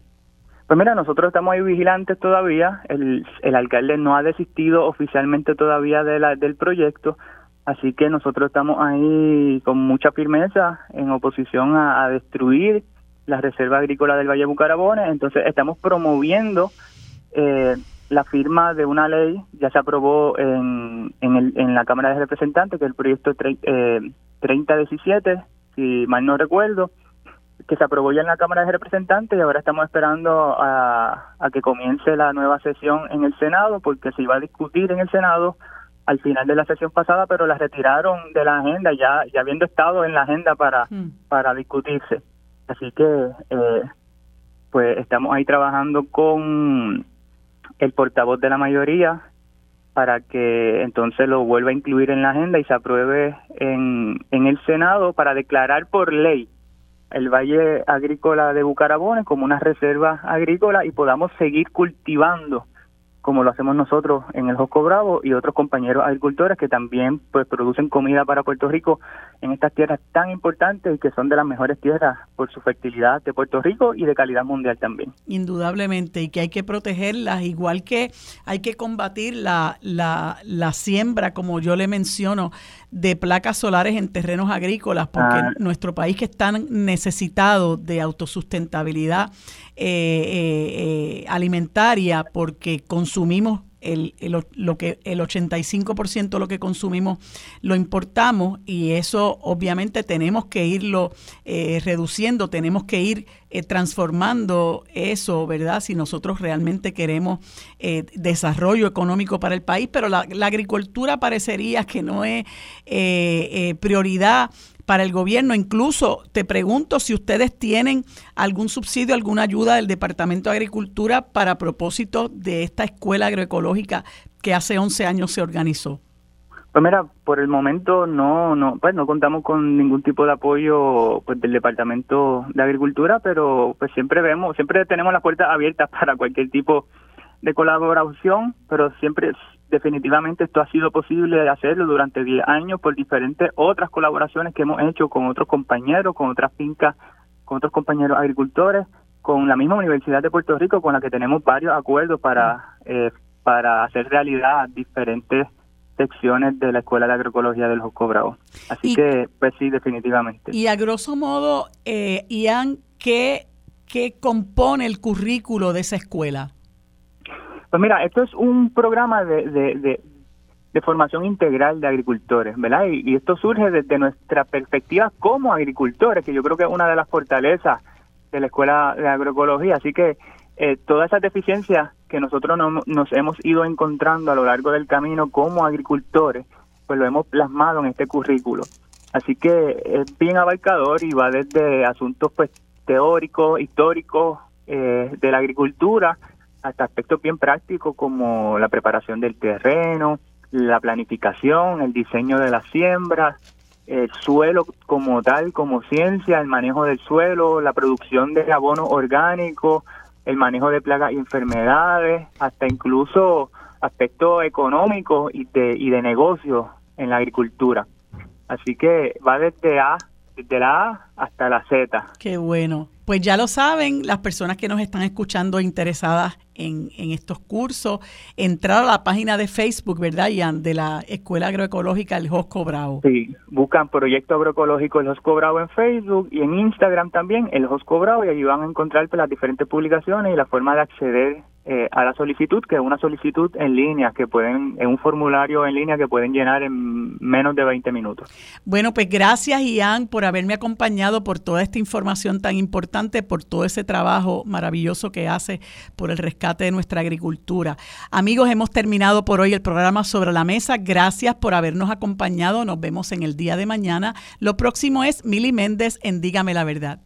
Pues mira, nosotros estamos ahí vigilantes todavía. El, el alcalde no ha desistido oficialmente todavía de del proyecto, así que nosotros estamos ahí con mucha firmeza en oposición a, destruir la reserva agrícola del Valle Bucarabones. Entonces estamos promoviendo eh, la firma de una ley, ya se aprobó en, en, el, en la Cámara de Representantes, que es el proyecto eh, 3017, si mal no recuerdo, que se aprobó ya en la Cámara de Representantes y ahora estamos esperando a, que comience la nueva sesión en el Senado, porque se iba a discutir en el Senado al final de la sesión pasada, pero la retiraron de la agenda, ya, ya habiendo estado en la agenda para, mm. para discutirse. Así que, eh, pues estamos ahí trabajando con el portavoz de la mayoría para que entonces lo vuelva a incluir en la agenda y se apruebe en, en el Senado para declarar por ley el Valle Agrícola de Bucarabones como una reserva agrícola y podamos seguir cultivando como lo hacemos nosotros en el Josco Bravo y otros compañeros agricultores que también pues producen comida para Puerto Rico en estas tierras tan importantes y que son de las mejores tierras por su fertilidad de Puerto Rico y de calidad mundial también. Indudablemente, y que hay que protegerlas, igual que hay que combatir la, la, la siembra, como yo le menciono, de placas solares en terrenos agrícolas, porque ah. nuestro país que es tan necesitado de autosustentabilidad eh, eh, eh, alimentaria, porque consumimos el, el, lo que el 85% de lo que consumimos lo importamos y eso obviamente tenemos que irlo eh, reduciendo, tenemos que ir eh, transformando eso, ¿verdad? Si nosotros realmente queremos eh, desarrollo económico para el país, pero la, la agricultura parecería que no es prioridad para el gobierno. Incluso te pregunto si ustedes tienen algún subsidio, alguna ayuda del Departamento de Agricultura para propósito de esta escuela agroecológica que hace 11 años se organizó. Pues mira, por el momento no, no, pues no contamos con ningún tipo de apoyo pues del Departamento de Agricultura, pero pues siempre vemos, siempre tenemos las puertas abiertas <laughs> para cualquier tipo de colaboración, pero siempre definitivamente esto ha sido posible hacerlo durante 10 años por diferentes otras colaboraciones que hemos hecho con otros compañeros, con otras fincas, con otros compañeros agricultores, con la misma Universidad de Puerto Rico, con la que tenemos varios acuerdos para, eh, para hacer realidad diferentes secciones de la Escuela de Agroecología del Josco Bravo. Así que, pues sí, definitivamente. Y a grosso modo, eh, Ian, ¿qué, ¿qué compone el currículo de esa escuela? Pues mira, esto es un programa de, de, de, formación integral de agricultores, ¿verdad? Y, esto surge desde nuestra perspectiva como agricultores, que yo creo que es una de las fortalezas de la Escuela de Agroecología. Así que eh, todas esas deficiencias que nosotros nos hemos ido encontrando a lo largo del camino como agricultores, pues lo hemos plasmado en este currículo. Así que es bien abarcador y va desde asuntos pues teóricos, históricos eh, de la agricultura, hasta aspectos bien prácticos como la preparación del terreno, la planificación, el diseño de las siembras, el suelo como tal, como ciencia, el manejo del suelo, la producción de abono orgánico, el manejo de plagas y enfermedades, hasta incluso aspectos económicos y de, y de negocio en la agricultura. Así que va desde A, desde la A hasta la Z. Qué bueno. Pues ya lo saben, las personas que nos están escuchando interesadas en, estos cursos, entrar a la página de Facebook, ¿verdad, Ian? De la Escuela Agroecológica El Josco Bravo. Sí, buscan Proyecto Agroecológico El Josco Bravo en Facebook y en Instagram también, El Josco Bravo, y allí van a encontrar pues, las diferentes publicaciones y la forma de acceder eh, a la solicitud, que es una solicitud en línea, que pueden, en un formulario en línea que pueden llenar en menos de 20 minutos. Bueno, pues gracias Ian por haberme acompañado, por toda esta información tan importante, por todo ese trabajo maravilloso que hace por el rescate de nuestra agricultura. Amigos, hemos terminado por hoy el programa sobre la mesa. Gracias por habernos acompañado. Nos vemos en el día de mañana. Lo próximo es Mili Méndez en Dígame la Verdad.